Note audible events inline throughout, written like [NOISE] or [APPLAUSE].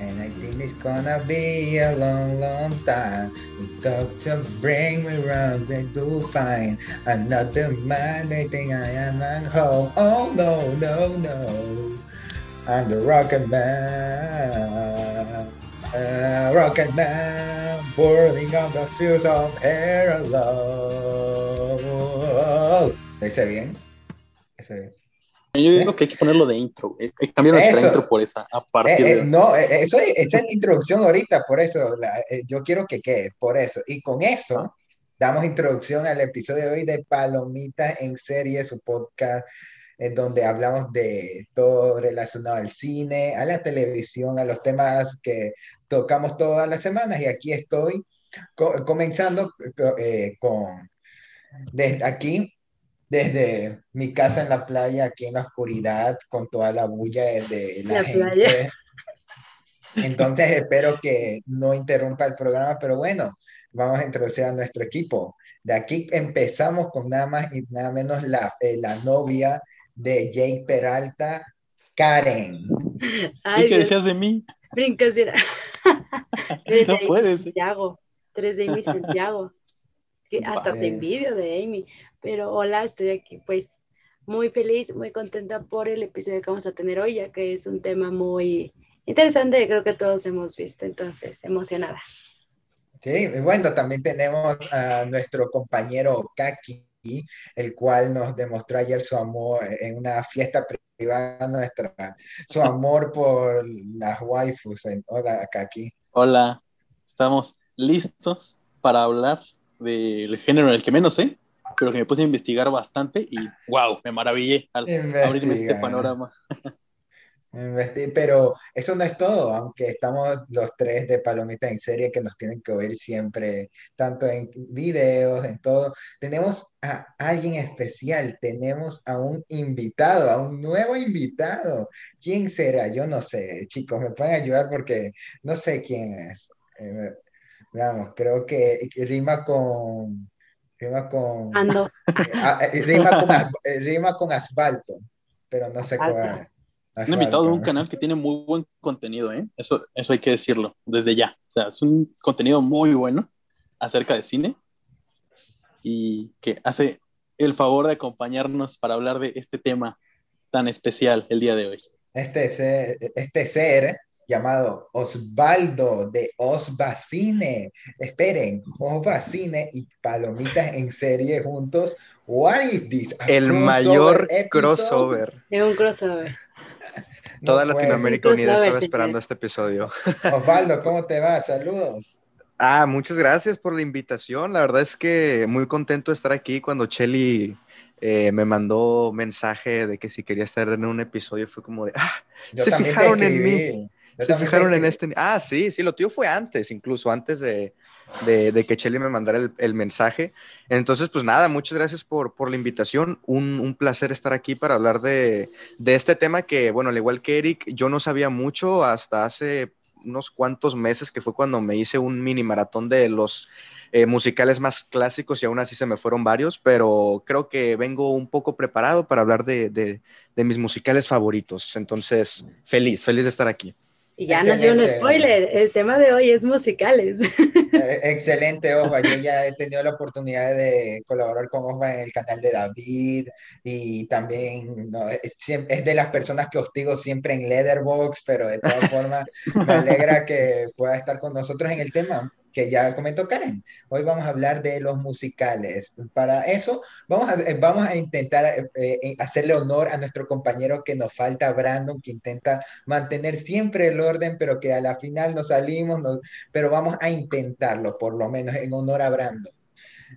And I think it's gonna be a long, long time. Talk to bring me round and to find another man. They think I am at home. Oh no, no, no. I'm the rocket man. Uh, rocket man, burning on the fields of. ¿Lo hice bien? ¿Hice bien? Yo digo que hay que ponerlo de intro. Hay que cambiar nuestra Eso. intro por esa. A partir Eh, eh, de... no, eh, eso es, esa es la introducción ahorita, por eso la- eh, yo quiero que quede, por eso. Y con eso damos introducción al episodio de hoy de Palomitas en Serie, su podcast, en donde hablamos de todo relacionado al cine, a la televisión, a los temas que tocamos todas las semanas. Y aquí estoy co- comenzando eh, con, desde aquí, desde mi casa en la playa, aquí en la oscuridad, con toda la bulla de, de la, La gente. playa. Entonces espero que no interrumpa el programa, pero bueno, vamos a introducir a nuestro equipo. De aquí empezamos con nada más y nada menos la, eh, la novia de Jake Peralta, Karen. Ay, ¿Y qué decías de mí? brincas [LAUGHS] era. No de Amy puedes. Santiago. Tres de Amy Santiago. Que hasta te envidio de Amy. Pero hola, estoy aquí pues muy feliz, muy contenta por el episodio que vamos a tener hoy, ya que es un tema muy interesante, creo que todos hemos visto, entonces emocionada. Sí, bueno, también tenemos a nuestro compañero Kaki, el cual nos demostró ayer su amor en una fiesta privada nuestra, su [LAUGHS] amor por las waifus. Hola, Kaki. Hola. Estamos listos para hablar del género en el que menos sé, pero que me puse a investigar bastante y wow, me maravillé al abrirme este panorama. Pero eso no es todo, aunque estamos los tres de Palomita en serie que nos tienen que oír siempre, tanto en videos, en todo. Tenemos a alguien especial, tenemos a un invitado, a un nuevo invitado. ¿Quién será? Yo no sé, chicos, me pueden ayudar porque no sé quién es. Eh, veamos, creo que rima con... Rima con... Ando. ah, eh, rima con, as- eh, rima con asfalto, pero no sé Asfalto. cuál. Un invitado de un canal que tiene muy buen contenido, ¿eh? Eso, eso hay que decirlo desde ya. O sea, es un contenido muy bueno acerca de cine y que hace el favor de acompañarnos para hablar de este tema tan especial el día de hoy. Este ser, este ser llamado Osvaldo de Osbacine. Esperen, Osbacine y Palomitas en serie juntos. What is this? El crossover mayor episode? crossover. Es un crossover. No Toda Latinoamérica ser. Unida estaba esperando este episodio. [LAUGHS] Osvaldo, ¿cómo te va? Saludos. Ah, muchas gracias por la invitación. La verdad es que muy contento de estar aquí cuando Chelly eh, me mandó mensaje de que si quería estar en un episodio fue como de, ah, Yo Se fijaron en escribí. Se fijaron en este. Ah, sí, sí, lo tuyo fue antes, incluso antes de, de, de que Chelly me mandara el, el mensaje. Entonces, pues nada, muchas gracias por, por la invitación. Un, un placer estar aquí para hablar de, de este tema que, bueno, al igual que Eric, yo no sabía mucho hasta hace unos cuantos meses, que fue cuando me hice un mini maratón de los eh, musicales más clásicos y aún así se me fueron varios, pero creo que vengo un poco preparado para hablar de, de, de mis musicales favoritos. Entonces, feliz, feliz de estar aquí. Y ya nos dio un spoiler, el tema de hoy es musicales. [LAUGHS] Eh, [LAUGHS] Excelente, Osva. Yo ya he tenido la oportunidad de colaborar con Osva en el canal de David y también no, es, siem- es de las personas que hostigo siempre en Letterboxd, pero de todas formas me alegra que pueda estar con nosotros en el tema que ya comentó Karen. Hoy vamos a hablar de los musicales. Para eso vamos a, eh, vamos a intentar eh, eh, hacerle honor a nuestro compañero que nos falta, Brandon, que intenta mantener siempre el orden, pero que a la final nos salimos, pero vamos a intentarlo, por lo menos en honor a Brandon.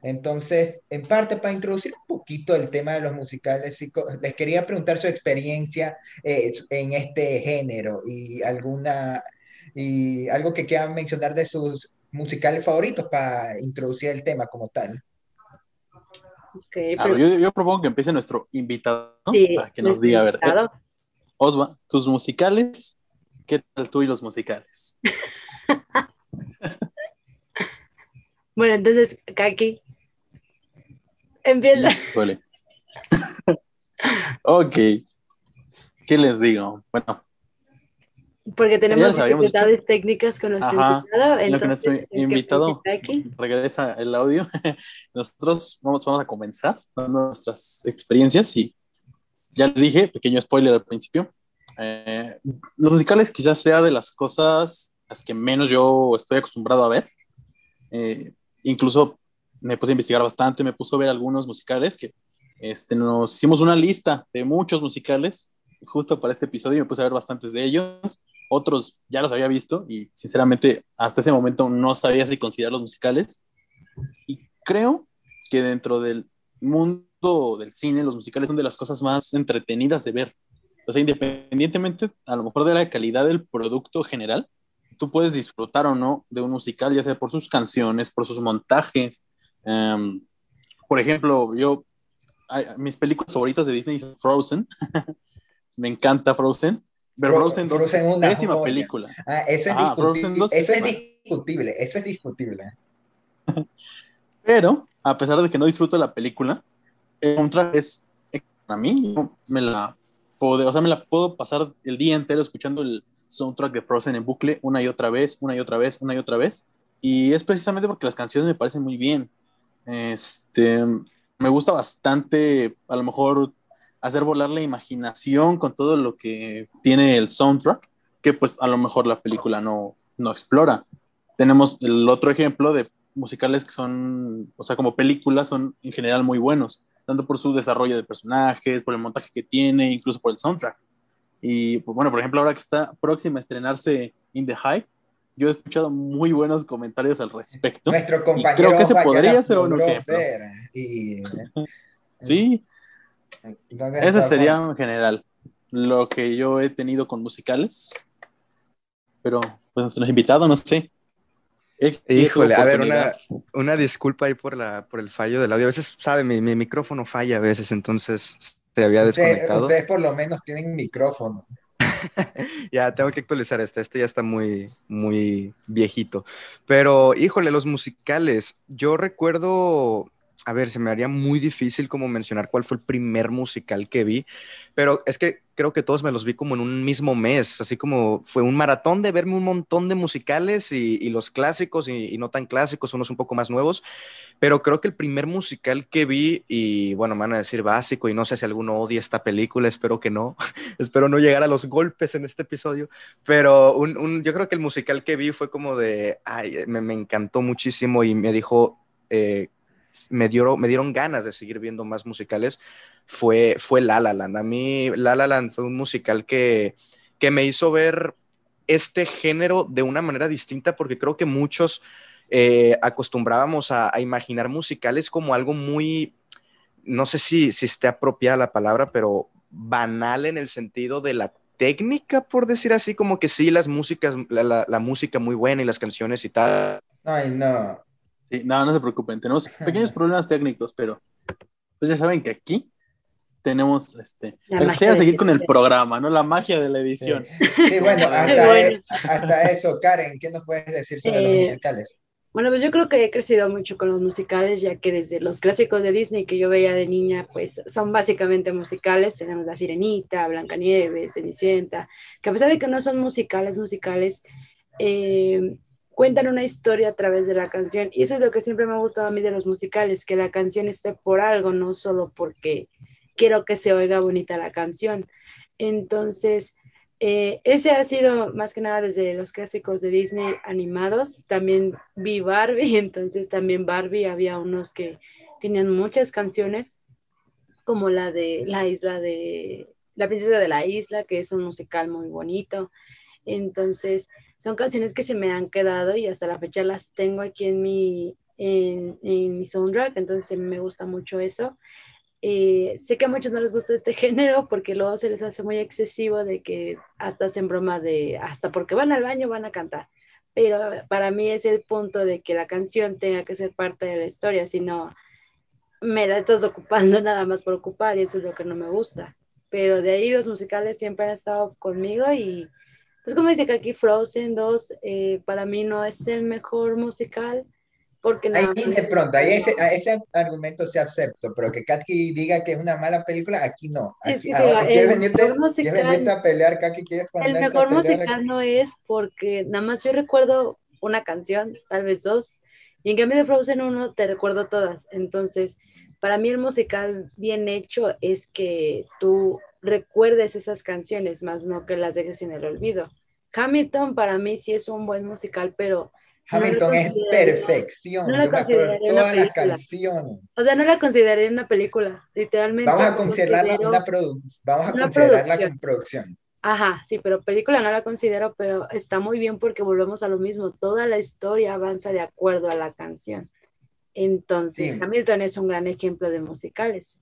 Entonces, en parte, para introducir un poquito el tema de los musicales, les quería preguntar su experiencia en este género y alguna y algo que quieran mencionar de sus musicales favoritos para introducir el tema como tal. Ok, Ah, pero- yo, yo propongo que empiece nuestro invitado ¿no? sí, para que nos diga, a ver, eh. Osva, tus musicales, ¿qué tal tú y los musicales? [LAUGHS] Bueno, entonces, Kaki, empieza. Híjole. [LAUGHS] ok. ¿Qué les digo? Bueno, Porque tenemos dificultades técnicas con nuestro Ajá, invitado. en lo que nuestro que invitado aquí- regresa el audio. [LAUGHS] Nosotros vamos, vamos a comenzar dando nuestras experiencias y ya les dije, pequeño spoiler al principio. eh, los musicales quizás sea de las cosas las que menos yo estoy acostumbrado a ver. Eh, incluso me puse a investigar bastante, me puse a ver algunos musicales que este, nos hicimos una lista de muchos musicales justo para este episodio y me puse a ver bastantes de ellos. Otros ya los había visto y sinceramente hasta ese momento no sabía si considerar los musicales. Y creo que dentro del mundo del cine, los musicales son de las cosas más entretenidas de ver. O sea, independientemente a lo mejor de la calidad del producto general, tú puedes disfrutar o no de un musical, ya sea por sus canciones, por sus montajes. Em, por ejemplo, yo, mis películas favoritas de Disney son Frozen. [LAUGHS] Me encanta Frozen. Pero Frozen, dos Frozen es una pésima joya. película. Ah, eso es, Ajá, discutible, eso es discutible, eso es discutible. Pero, a pesar de que no disfruto la película, el soundtrack es, para mí, me la puedo, o sea, me la puedo pasar el día entero escuchando el soundtrack de Frozen en bucle una y otra vez, una y otra vez, una y otra vez. Y es precisamente porque las canciones me parecen muy bien. Este, me gusta bastante, a lo mejor, hacer volar la imaginación con todo lo que tiene el soundtrack, que pues a lo mejor la película no, no explora. Tenemos el otro ejemplo de musicales que son, o sea, como películas, son en general muy buenos, tanto por su desarrollo de personajes, por el montaje que tiene, incluso por el soundtrack. Y pues, bueno, por ejemplo, ahora que está próxima a estrenarse In the Heights, yo he escuchado muy buenos comentarios al respecto. Nuestro compañero creo que Osvaldo podría ser un ejemplo. ver, y, Sí, entonces, ese sería en general lo que yo he tenido con musicales. Pero, pues, nuestro invitado, no sé. Híjole, a ver, una, una disculpa ahí por, la, por el fallo del audio. A veces, sabe, mi, mi micrófono falla a veces, entonces se había desconectado. ustedes por lo menos tienen micrófono. [LAUGHS] Ya, tengo que actualizar este. Este ya está muy, muy viejito. Pero, híjole, los musicales. Yo recuerdo, a ver, se me haría muy difícil como mencionar cuál fue el primer musical que vi, pero es que creo que todos me los vi como en un mismo mes, así como fue un maratón de verme un montón de musicales y, los clásicos y, no tan clásicos, unos un poco más nuevos, pero creo que el primer musical que vi, y bueno, me van a decir básico, y no sé si alguno odia esta película, espero que no, [LAUGHS] espero no llegar a los golpes en este episodio, pero un, un- yo creo que el musical que vi fue como de, ay, me, me encantó muchísimo y me dijo, eh, me, dio, me dieron ganas de seguir viendo más musicales, fue, fue La La Land. A mí La La Land fue un musical que, que me hizo ver este género de una manera distinta porque creo que muchos eh, acostumbrábamos a, a imaginar musicales como algo muy, no sé si, si esté apropiada la palabra, pero banal en el sentido de la técnica, por decir así, como que sí, las músicas, la, la- la música muy buena y las canciones y tal. Ay, no. Sí, no, no se preocupen, tenemos [LAUGHS] pequeños problemas técnicos, pero pues ya saben que aquí tenemos este. Sea de seguir con el programa, ¿no? La magia de la Sí, edición. [LAUGHS] Sí, bueno, [LAUGHS] hasta, Bueno. e- hasta eso, Karen, ¿qué nos puedes decir sobre Eh, los musicales? Bueno, pues yo creo que he crecido mucho con los musicales, ya que desde los clásicos de Disney que yo veía de niña, pues son básicamente musicales. Tenemos La Sirenita, Blancanieves, Cenicienta, que a pesar de que no son musicales, musicales, eh, cuentan una historia a través de la canción. Y eso es lo que siempre me ha gustado a mí de los musicales, que la canción esté por algo, no solo porque quiero que se oiga bonita la canción. Entonces, eh, ese ha sido más que nada desde los clásicos de Disney animados. También vi Barbie, [LAUGHS] entonces también Barbie había unos que tenían muchas canciones, como la de la isla de La princesa de la isla, que es un musical muy bonito. Entonces, son canciones que se me han quedado y hasta la fecha las tengo aquí en mi, en, en mi soundtrack, entonces me gusta mucho eso. Eh, sé que a muchos no les gusta este [LAUGHS] género porque luego se les hace muy excesivo de que hasta hacen broma de hasta porque van al baño van a cantar. Pero para mí es el punto de que la canción tenga que ser parte de la historia, si no me la estás ocupando [LAUGHS] nada más por ocupar y eso es lo que no me gusta. Pero de ahí los musicales siempre han estado conmigo y pues como dice que aquí Frozen 2 eh, para mí no es el mejor musical, porque Ahí más- de pronto, ahí ese, a ese argumento se acepto, pero que Katki diga que es una mala película, aquí no. Es Aquí, que, ahora, mira, ¿quieres, venirte, musical- ¿Quieres venirte a pelear, Katki? ¿Quieres El mejor musical aquí? no es porque nada más yo recuerdo una canción, tal vez dos, y en cambio de Frozen 1 te recuerdo todas. Entonces, para mí el musical bien hecho es que tú recuerdes esas canciones, más no que las dejes en el olvido. Hamilton para mí sí es un buen musical, pero no lo Hamilton es consideraría- perfección. no consideraría una todas las canciones. o sea, no la consideraría una película, literalmente. Vamos a la considerarla una produ- vamos a una considerarla producción. producción. Ajá, sí, pero película no la considero, pero está muy bien porque volvemos a lo mismo. Toda la historia avanza de acuerdo a la canción. Entonces, Sí. Hamilton es un gran ejemplo de musicales.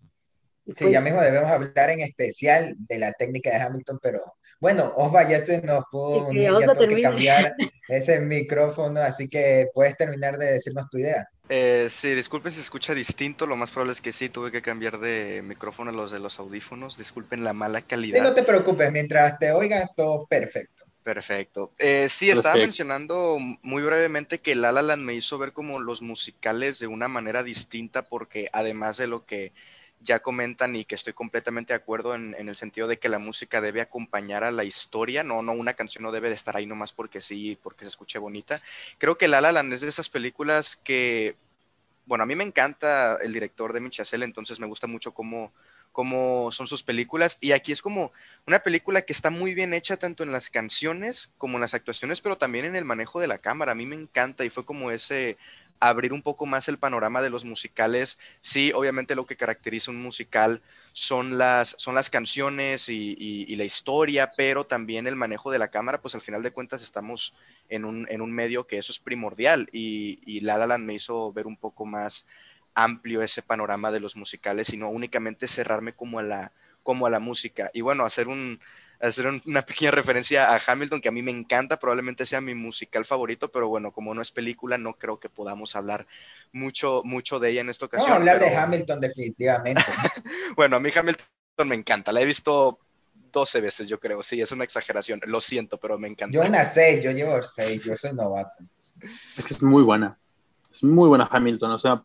Sí, pues, ya mismo debemos hablar en especial de la técnica de Hamilton, pero bueno, Osva ya se nos pudo unir, ya tengo que cambiar [LAUGHS] ese micrófono, así que puedes terminar de decirnos tu idea. Eh, sí, disculpen si se escucha distinto, lo más probable es que sí, tuve que cambiar de micrófono a los de los audífonos, disculpen la mala Sí, calidad. no te preocupes, mientras te oigas todo perfecto. Perfecto. Eh, sí, estaba Perfecto. mencionando muy brevemente que La La Land me hizo ver como los musicales de una manera distinta porque además de lo que ya comentan y que estoy completamente de acuerdo en, el sentido de que la música debe acompañar a la historia, no, no, una canción no debe de estar ahí nomás porque sí, porque se escuche bonita. Creo que La La Land es de esas películas que, bueno, a mí me encanta el director de Chazelle, entonces me gusta mucho cómo, cómo son sus películas y aquí es como una película que está muy bien hecha tanto en las canciones como en las actuaciones, pero también en el manejo de la cámara. A mí me encanta y fue como ese abrir un poco más el panorama de los musicales. Sí, obviamente lo que caracteriza un musical son las, son las canciones y, la historia, pero también el manejo de la cámara, pues al final de cuentas estamos en un, en un medio que eso es primordial y, y La La Land me hizo ver un poco más amplio ese panorama de los musicales y no únicamente cerrarme como a la, como a la música. Y bueno, hacer un, hacer un- una pequeña referencia a Hamilton, que a mí me encanta, probablemente sea mi musical favorito, pero bueno, como no es película, no creo que podamos hablar mucho, mucho de ella en esta ocasión. Vamos a hablar de Hamilton definitivamente. [LAUGHS] Bueno, a mí Hamilton me encanta, la he visto 12 veces, yo creo, sí, es una exageración, lo siento, pero me encanta. Yo una 6, yo llevo 6, yo soy novato. Es que es muy buena. Es muy buena Hamilton. O sea,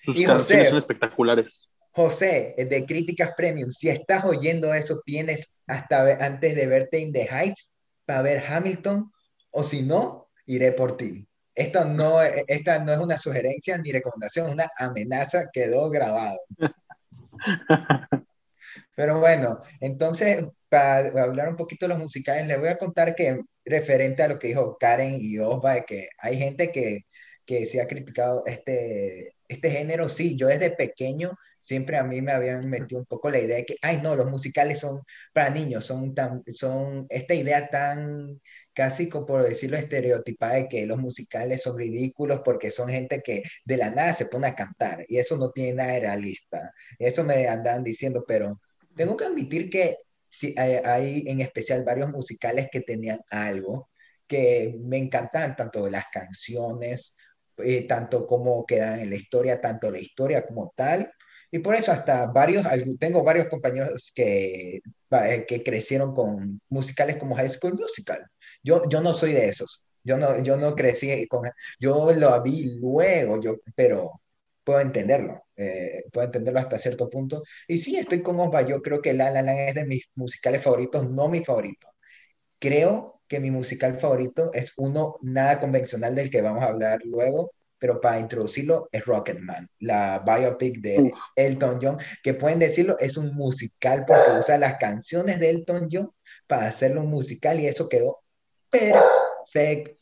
sus Y canciones José. son espectaculares. José, de Críticas Premium, si estás oyendo eso, tienes hasta antes de verte In the Heights para ver Hamilton, o si no, iré por ti. Esto no, esta no es una sugerencia ni recomendación, es una amenaza, quedó grabado. [LAUGHS] Pero bueno, entonces, para hablar un poquito de los musicales, les voy a contar que referente a lo que dijo Karen y Osva, de que hay gente que, que se ha criticado este, este género. Sí, yo desde pequeño siempre a mí me habían metido un poco la idea de que, ay, no, los musicales son para niños, son, tan, son esta idea tan casi como por decirlo estereotipada de que los musicales son ridículos porque son gente que de la nada se pone a cantar y eso no tiene nada de realista. Eso me andan diciendo, pero tengo que admitir que sí, hay, hay en especial varios musicales que tenían algo que me encantan, tanto las canciones, eh, tanto como quedan en la historia, tanto la historia como tal. Y por eso hasta varios, tengo varios compañeros que, eh, que crecieron con musicales como High School Musical. Yo, yo no soy de esos. Yo no, yo no crecí con... Yo lo vi luego, yo, pero puedo entenderlo. eh, puedo entenderlo hasta cierto punto. Y sí, estoy con Osva. Yo creo que La La Land es de mis musicales favoritos, no mi favorito. Creo que mi musical favorito es uno nada convencional del que vamos a hablar luego, pero para introducirlo es Rocketman, la biopic de Uf. Elton John, que pueden decirlo, es un musical porque usa las canciones de Elton John para hacerlo un musical y eso quedó perfecto.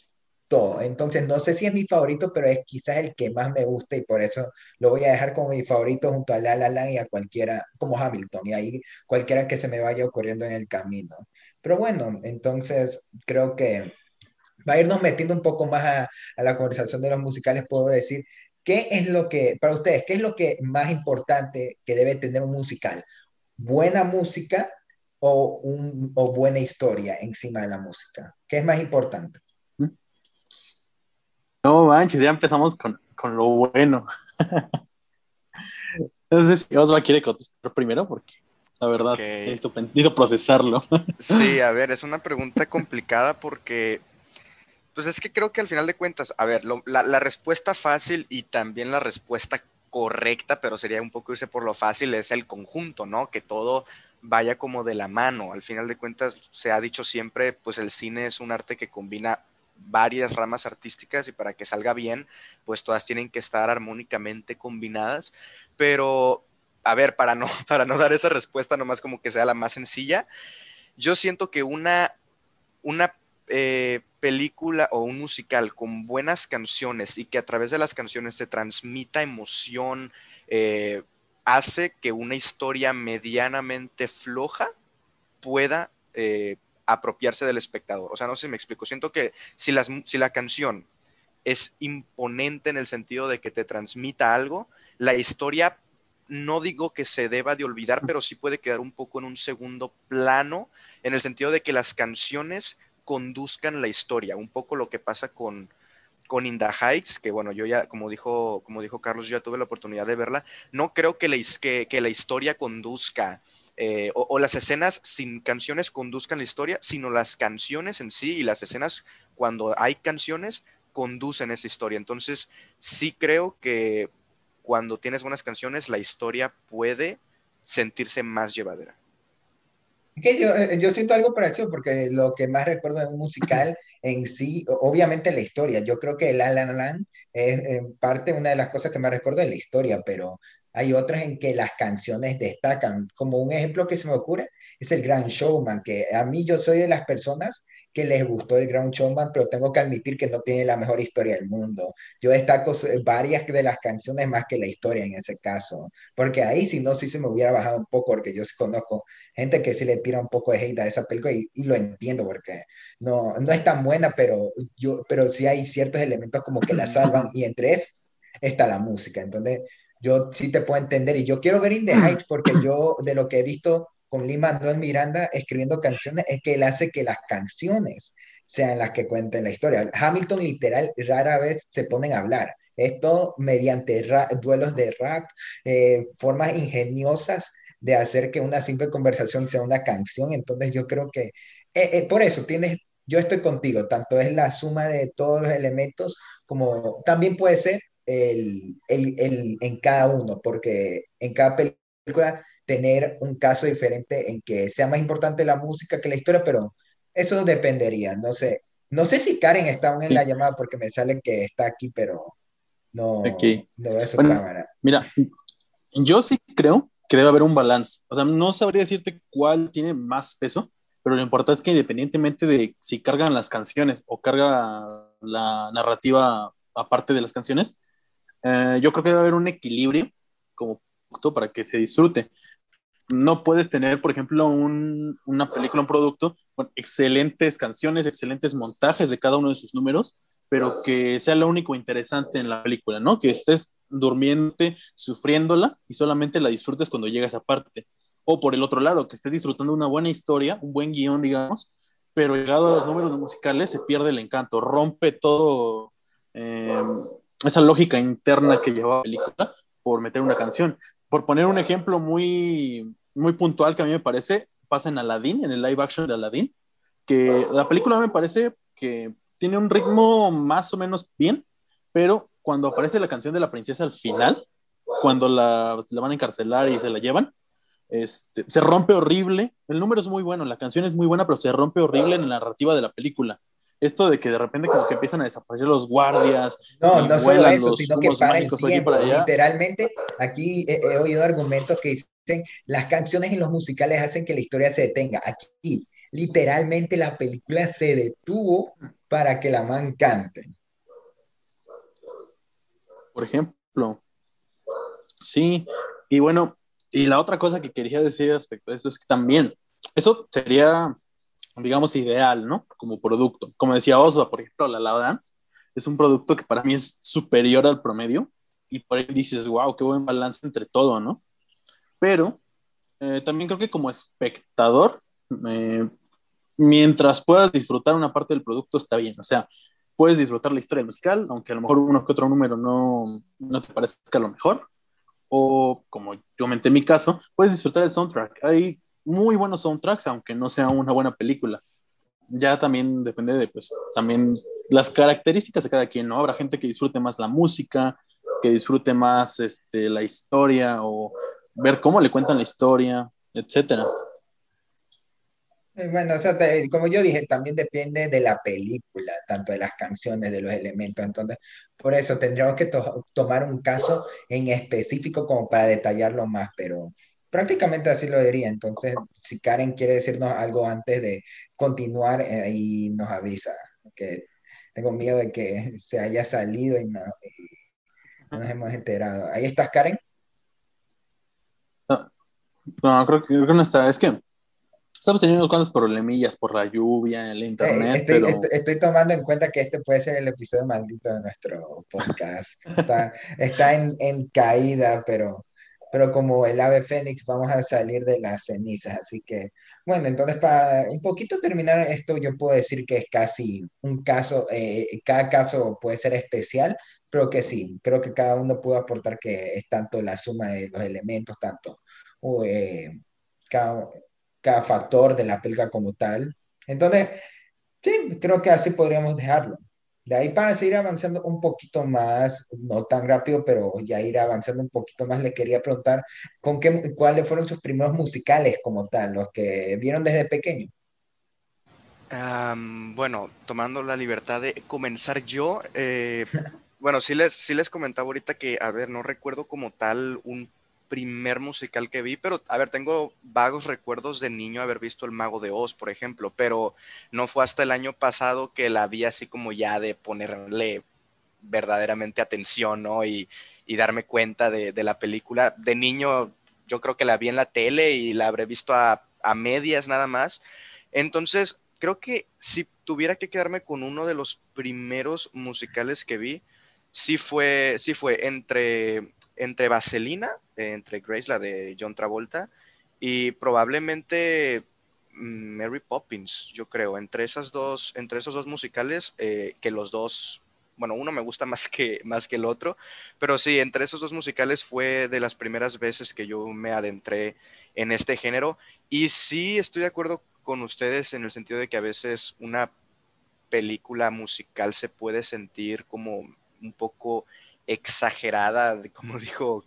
Entonces, no sé si es mi favorito, pero es quizás el que más me gusta y por eso lo voy a dejar como mi favorito junto a La La Land y a cualquiera, como Hamilton, y ahí cualquiera que se me vaya ocurriendo en el camino. Pero bueno, entonces creo que va a irnos metiendo un poco más a, a la conversación de los musicales, puedo decir, ¿qué es lo que, para ustedes, qué es lo que más importante que debe tener un musical? ¿Buena música o, un, o buena historia encima de la música? ¿Qué es más importante? No manches, ya empezamos con, con lo bueno. [LAUGHS] Entonces, si Osva quiere contestar primero, porque la verdad Ok. necesito, necesito procesarlo. Sí, [LAUGHS] a ver, es una pregunta complicada porque Pues es que creo que al final de cuentas, a ver, la, respuesta fácil y también la respuesta correcta, pero sería un poco irse por lo fácil, es el conjunto, ¿no? Que todo vaya como de la mano. Al final de cuentas, se ha dicho siempre, pues el cine es un arte que combina varias ramas artísticas y para que salga bien, pues todas tienen que estar armónicamente combinadas. Pero, a ver, para no, [LAUGHS] para no dar esa respuesta nomás como que sea la más sencilla, yo siento que una, una eh, película o un musical con buenas canciones y que a través de las canciones te transmita emoción, eh, hace que una historia medianamente floja pueda eh, apropiarse del espectador. O sea, no sé si me explico. Siento que si, si la canción es imponente en el sentido de que te transmita algo, la historia no digo que se deba de olvidar, pero sí puede quedar un poco en un segundo plano, en el sentido de que las canciones conduzcan la historia, un poco lo que pasa con, con In the Heights, que bueno, yo ya, como dijo, como dijo Carlos, yo ya tuve la oportunidad de verla, no creo que la, que, la historia conduzca eh, o, las escenas sin canciones conduzcan la historia, sino las canciones en sí y las escenas cuando hay canciones conducen esa historia. Entonces, sí creo que cuando tienes buenas canciones, la historia puede sentirse más llevadera. Que yo, eh, yo siento algo parecido porque lo que más recuerdo de un musical [LAUGHS] en sí, obviamente la historia. Yo creo que La La Land es en parte una de las cosas que más recuerdo de la historia, pero hay otras en que las canciones destacan. Como un ejemplo que se me ocurre es el Grand Showman, que a mí yo soy de las personas que les gustó el Grand Showman, pero tengo que admitir que no tiene la mejor historia del mundo. Yo destaco varias de las canciones más que la historia en ese caso, porque ahí si no, sí se me hubiera bajado un poco, porque yo sí conozco gente que sí le tira un poco de hate a esa película y, y lo entiendo, porque no, no es tan buena, pero, yo, pero sí hay ciertos elementos como que la salvan, y entre eso está la música. Entonces, yo sí te puedo entender. Y yo quiero ver In the Heights porque yo, de lo que he visto con Lima Manuel Miranda escribiendo canciones, es que él hace que las canciones sean las que cuenten la historia. Hamilton literal rara vez se ponen a hablar. Esto mediante duelos de rap, eh, formas ingeniosas de hacer que una simple conversación sea una canción. Entonces yo creo que eh, eh, por eso tienes, yo estoy contigo, tanto es la suma de todos los elementos como también puede ser el, el, el, en cada uno, porque en cada película tener un caso diferente en que sea más importante la música que la historia, pero eso dependería, no sé. No sé si Karen está aún en la llamada porque me sale que está aquí, pero no, aquí. no veo su cámara. Mira, yo sí creo que debe haber un balance. O sea, no sabría decirte cuál tiene más peso, pero lo importante es que independientemente de si cargan las canciones o carga la narrativa aparte de las canciones, eh, yo creo que debe haber un equilibrio como para que se disfrute. No puedes tener, por ejemplo, un, una película, un producto con excelentes canciones, excelentes montajes de cada uno de sus números, pero que sea lo único interesante en la película, ¿no? Que estés durmiente, sufriéndola y solamente la disfrutes cuando llega esa parte. O por el otro lado, que estés disfrutando una buena historia, un buen guion, digamos, pero llegado a los números musicales se pierde el encanto, rompe todo. Eh, esa lógica interna que llevaba la película por meter una canción. Por poner un ejemplo muy, muy puntual que a mí me parece, pasa en Aladdin, en el live action de Aladdin, que la película me parece que tiene un ritmo más o menos bien, pero cuando aparece la canción de la princesa al final, cuando la, la van a encarcelar y se la llevan, este, se rompe horrible. El número es muy bueno, la canción es muy buena, pero se rompe horrible en la narrativa de la película esto de que de repente como que empiezan a desaparecer los guardias. No, no solo eso, sino que para el tiempo. Literalmente, aquí he, oído argumentos que dicen las canciones en los musicales hacen que la historia se detenga. Aquí, literalmente, la película se detuvo para que la man cante. Por ejemplo. Sí, y bueno, y la otra cosa que quería decir respecto a esto es que también, eso sería digamos, ideal, ¿no? Como producto. Como decía Osva, por ejemplo, la Lauda es un producto que para mí es superior al promedio y por ahí dices, wow, qué buen balance entre todo, ¿no? Pero eh, también creo que como espectador, eh, mientras puedas disfrutar una parte del producto está bien, o sea, puedes disfrutar la historia musical, aunque a lo mejor uno que otro número no, no te parezca lo mejor, o como yo comenté en mi caso, puedes disfrutar el soundtrack. Hay muy buenos soundtracks, aunque no sea una buena película. Ya también depende de, pues, también las características de cada quien, ¿no? Habrá gente que disfrute más la música, que disfrute más este, la historia o ver cómo le cuentan la historia, etcétera. Eh, Bueno, o sea, como yo dije, también depende de la película, tanto de las canciones, de los elementos. Entonces, por eso tendríamos que to- tomar un caso en específico como para detallarlo más, pero prácticamente así lo diría. Entonces, si Karen quiere decirnos algo antes de continuar, eh, ahí nos avisa, que tengo miedo de que se haya salido y no, y no nos hemos enterado. Ahí estás, Karen. No, creo que, creo que no está. Es que estamos teniendo unos cuantos problemillas por la lluvia, el Eh, internet, estoy, pero estoy, estoy tomando en cuenta que este puede ser el episodio maldito de nuestro podcast. Está, está en, en caída, pero, pero como el ave fénix vamos a salir de las cenizas. Así que, bueno, entonces para un poquito terminar esto, yo puedo decir que es casi un caso, eh, cada caso puede ser especial, pero que sí, creo que cada uno pudo aportar que es tanto la suma de los elementos, tanto o, eh, cada, cada factor de la película como tal. Entonces, Sí, creo que así podríamos dejarlo. De ahí para seguir avanzando un poquito más, no tan rápido, pero ya ir avanzando un poquito más, le quería preguntar con qué, cuáles fueron sus primeros musicales como tal, los que vieron desde pequeño. Bueno, tomando la libertad de comenzar yo, eh, [LAUGHS] bueno, sí les, sí les comentaba ahorita que, a ver, no recuerdo como tal un primer musical que vi, pero, a ver, tengo vagos recuerdos de niño haber visto El Mago de Oz, por ejemplo, pero no fue hasta el año pasado que la vi así como ya de ponerle verdaderamente atención, ¿no? Y, y darme cuenta de, de la película. De niño, yo creo que la vi en la tele y la habré visto a, a medias nada más. Entonces, creo que si tuviera que quedarme con uno de los primeros musicales que vi, sí fue, sí fue entre, entre Vaselina, entre Grace, la de John Travolta, y probablemente mm, Mary Poppins, yo creo, entre esas dos, entre esos dos musicales, eh, que los dos, bueno, uno me gusta [LAUGHS] más que, más que el otro, pero sí, entre esos dos musicales fue de las primeras veces que yo me adentré en este género, y sí estoy de acuerdo con ustedes en el sentido de que a veces una película musical se puede sentir como un poco exagerada, como [LAUGHS] dijo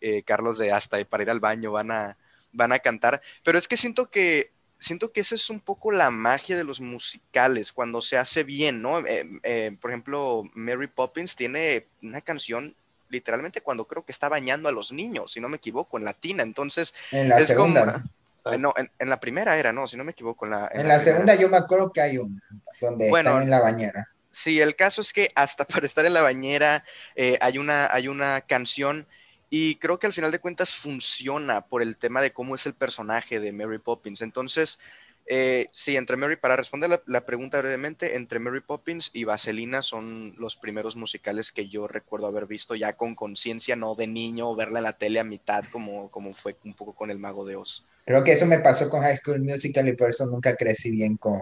eh, Carlos, de hasta para ir al baño van a, van a cantar, pero es que siento que siento que esa es un poco la magia de los musicales, cuando se hace bien, ¿no? Eh, eh, por ejemplo, Mary Poppins tiene una canción literalmente cuando creo que está bañando a los niños, si no me equivoco, en latina, entonces En la es como... segunda. eh, No, en, en la primera era, no, si no me equivoco, en la, En la primera. segunda yo me acuerdo que hay una, donde Bueno, están en la bañera. Sí, el caso es que hasta [LAUGHS] para estar en la bañera hay, una, hay una canción y creo que al final de cuentas funciona por el tema de cómo es el personaje de Mary Poppins. Entonces, eh, sí, entre Mary, para responder la, pregunta brevemente, entre Mary Poppins y Vaselina son los primeros musicales que yo recuerdo haber visto ya con conciencia, no de niño, verla en la tele a mitad como, como fue un poco con El Mago de Oz. Creo que eso me pasó con High School Musical y por eso nunca crecí bien con,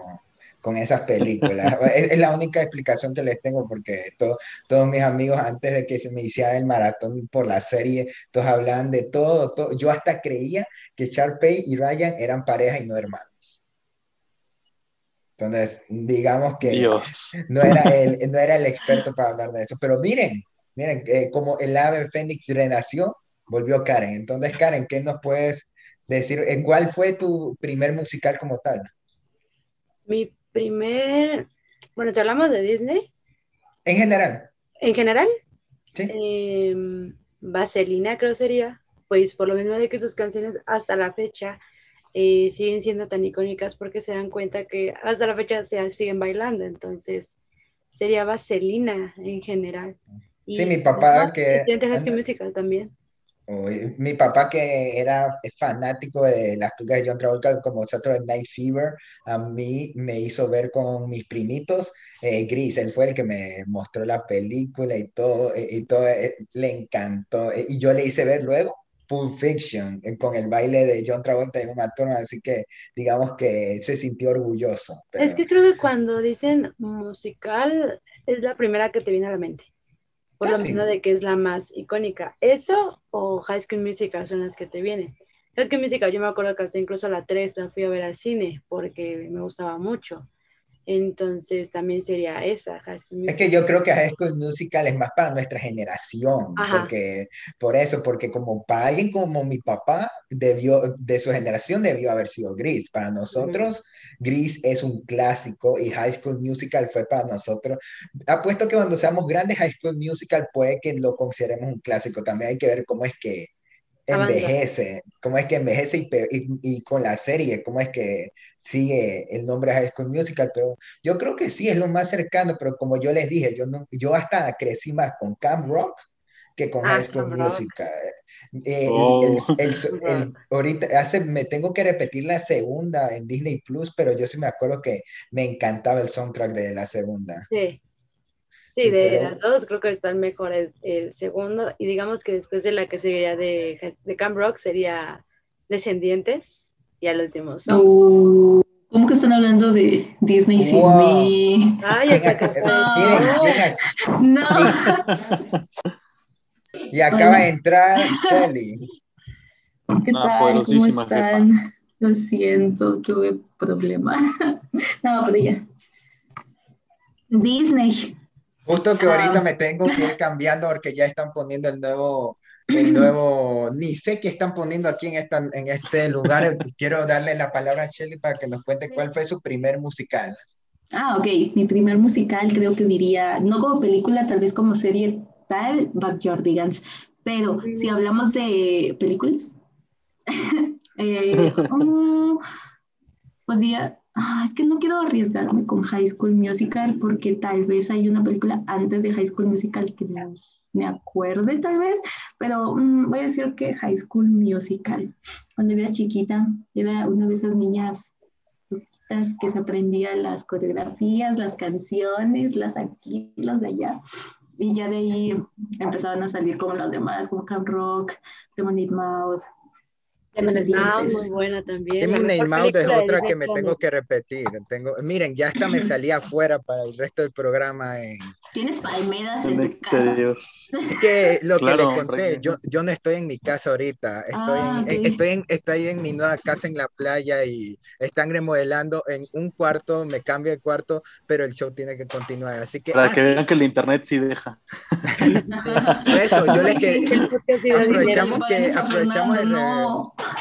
con esas películas. [LAUGHS] Es, es la única explicación que les tengo porque to- todos mis amigos antes de que se me hiciera el maratón por la serie, todos hablaban de todo, todo. Yo hasta creía que Sharpay y Ryan eran pareja y no hermanos. Entonces, digamos que Dios. [LAUGHS] no era el, no era el experto para hablar de eso. Pero miren, miren, eh, como el ave Fénix renació, volvió Karen. Entonces, Karen, ¿qué nos puedes decir? Eh, ¿Cuál fue tu primer musical como tal? Mi primer, bueno, si hablamos de Disney, En general, en general, ¿sí? em, Vaselina creo sería, pues por lo mismo de que sus canciones hasta la fecha eh, siguen siendo tan icónicas porque se dan cuenta que hasta la fecha se siguen bailando, entonces sería Vaselina en general. Sí, mi papá que- High School Musical también. Mi papá que era fanático de las películas de John Travolta como Saturday Night Fever, a mí me hizo ver con mis primitos eh, Gris, él fue el que me mostró la película y todo, eh, y todo eh, le encantó. eh, y yo le hice ver luego Pulp Fiction con el baile de John Travolta y Uma Thurman, así que digamos que se sintió orgulloso. pero- Es que creo que cuando dicen musical es la primera que te viene a la mente. Por lo Casi. mismo de que es la más icónica. Eso o High School Musical son las que te vienen. High School Musical, yo me acuerdo que hasta incluso la 3 la fui a ver al cine porque me gustaba mucho. Entonces también sería esa, High School Es Musical. que yo creo que High School Musical es más para nuestra generación, Ajá. porque por eso, porque como para alguien como mi papá, debió, de su generación debió haber sido Gris. Para nosotros, Gris es un clásico y High School Musical fue para nosotros. Apuesto que cuando seamos grandes, High School Musical puede que lo consideremos un clásico. También hay que ver cómo es que envejece, cómo es que envejece y, pe- y, y con la serie, cómo es que sigue el nombre High School Musical, pero yo creo que sí es lo más cercano, pero como yo les dije, yo, no, yo hasta crecí más con Camp Rock que con Ah, High School Rock. Eh, Oh. el- el- Camp [LAUGHS] el- Rock. ahorita hace, me tengo que repetir la segunda en Disney Plus, pero yo sí me acuerdo que me encantaba el soundtrack de la segunda. Sí. Sí, de pero- las dos creo que está mejor el, el segundo. Y digamos que después de la que seguiría de, de Camp Rock sería Descendientes y al último son. Uh, ¿Cómo que están hablando de Disney sin Wow. mí? Ay, miren, [LAUGHS] No. [LAUGHS] y acaba de entrar Shelly. ¿Qué Una tal? ¿Cómo están? Lo siento, tuve problema. [LAUGHS] No, pero ya. Disney. Justo que Ah. ahorita me tengo que ir cambiando porque ya están poniendo el nuevo, el nuevo, ni sé qué están poniendo aquí en, esta, en este lugar. Quiero darle la palabra a Shelly para que nos cuente cuál fue su primer musical. Ah, ok. Mi primer musical creo que diría, no como película, tal vez como serie tal, Backyardigans. Pero si hablamos de películas, [LAUGHS] eh, [LAUGHS] oh, podría, ah, es que no quiero arriesgarme con High School Musical porque tal vez hay una película antes de High School Musical que no me acuerde tal vez, pero mm, voy a decir que High School Musical. Cuando era chiquita, era una de esas niñas que se aprendía las coreografías, las canciones, las aquí, las de allá. Y ya de ahí empezaron a salir como los demás, como Camp Rock, Demon Mouth. Lemonade Mouth, Descendientes. muy buena también. mejor Mouth es otra que me tengo que repetir. Tengo, miren, ya hasta me salí afuera para el resto del programa. En, Tienes palmeras En en tu casa. exterior. Que lo Claro, que les conté, yo, yo no estoy en mi casa ahorita, estoy, Ah, en, ok. estoy, en, estoy en mi nueva casa en la playa y están remodelando en un cuarto, me cambio el cuarto, pero el show tiene que continuar, así que, Para ah, que sí, vean que el internet sí deja. por eso yo les que [LAUGHS] aprovechamos que Vaya, aprovechamos el,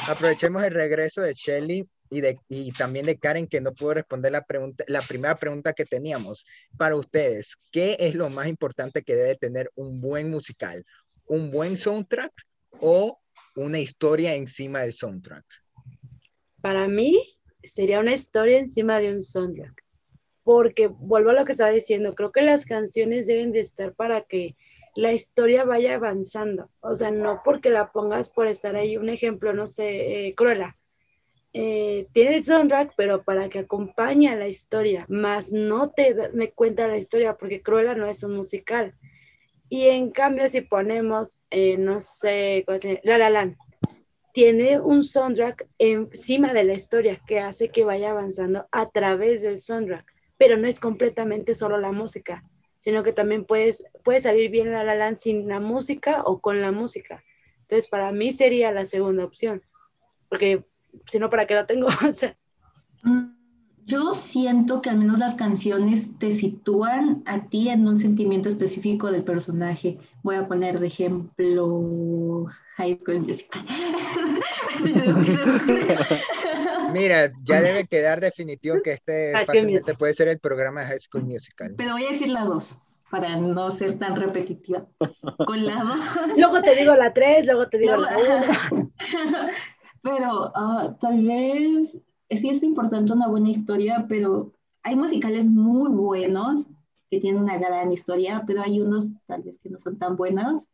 aprovechemos el regreso de Shelly y, de, y también de Karen que no pudo responder la pregunta, la primera pregunta que teníamos para ustedes, ¿qué es lo más importante que debe tener un buen musical? ¿Un buen soundtrack o una historia encima del soundtrack? Para mí sería una historia encima de un soundtrack. Porque vuelvo a lo que estaba diciendo, creo que las canciones deben de estar para que la historia vaya avanzando. O sea, no porque la pongas por estar ahí. Un ejemplo, no sé, eh, Cruella. Eh, tiene el soundtrack, pero para que acompañe a la historia, más no te me cuenta la historia, porque Cruella no es un musical. Y en cambio, si ponemos, eh, no sé. La La Land, tiene un soundtrack encima de la historia que hace que vaya avanzando a través del soundtrack, pero no es completamente solo la música, sino que también puedes, puede salir bien La La Land sin la música o con la música. Entonces, para mí sería la segunda opción, porque si no, ¿para qué lo tengo? [LAUGHS] O sea, Mm, Yo siento que al menos las canciones te sitúan a ti en un sentimiento específico del personaje. Voy a poner de ejemplo High School Musical. [LAUGHS] Mira, ya debe quedar definitivo que este fácilmente puede ser el programa de High School Musical. Pero voy a decir la dos para no ser tan repetitiva. Con la [LAUGHS] dos. luego te digo la 3, luego te digo No, la 1. Pero ah, tal vez sí es importante una buena historia, pero hay musicales muy buenos que tienen una gran historia, pero hay unos tal vez que no son tan buenos,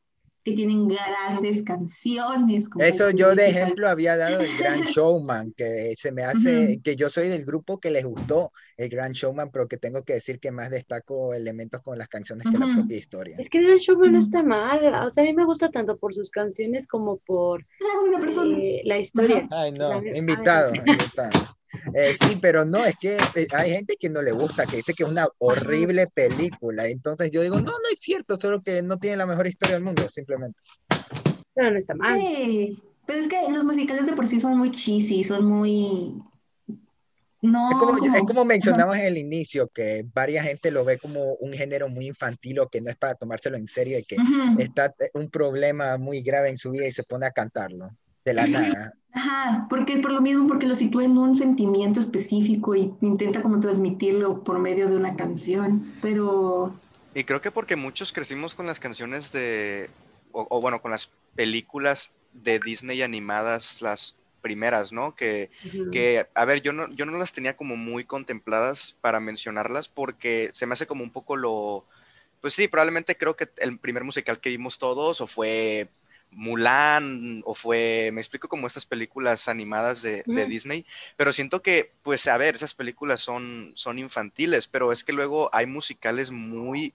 que tienen grandes canciones. como Eso yo de ejemplo había dado el Gran [LAUGHS] Showman, que se me hace, que yo soy del grupo que les gustó el Gran Showman, pero que tengo que decir que más destaco elementos con las canciones que la propia historia. Es que el show Mm. no está mal, o sea, a mí me gusta tanto por sus canciones como por una persona. eh, la historia. Ay, no, invitado, invitado. Eh, sí, pero no, es que eh, hay gente que no le gusta, que dice que es una horrible película. Entonces yo digo, no, no es cierto, solo que no tiene la mejor historia del mundo, simplemente. Pero no está mal. Sí, pero es que los musicales de por sí son muy cheesy, son muy... No. Es como, es como mencionamos en el inicio, que varias gente lo ve como un género muy infantil o que no es para tomárselo en serio y que está un problema muy grave en su vida y se pone a cantarlo de la nada. Ajá, porque por lo mismo, porque lo sitúa en un sentimiento específico y intenta como transmitirlo por medio de una canción, pero Y creo que porque muchos crecimos con las canciones de, o, o bueno, con las películas de Disney animadas, las primeras, ¿no? Que, que, a ver, yo no, yo no las tenía como muy contempladas para mencionarlas porque se me hace como un poco lo, pues sí, probablemente creo que el primer musical que vimos todos o fue Mulan o fue, me explico como estas películas animadas de, de. Disney, pero siento que, pues a ver, esas películas son, son infantiles, pero es que luego hay musicales muy,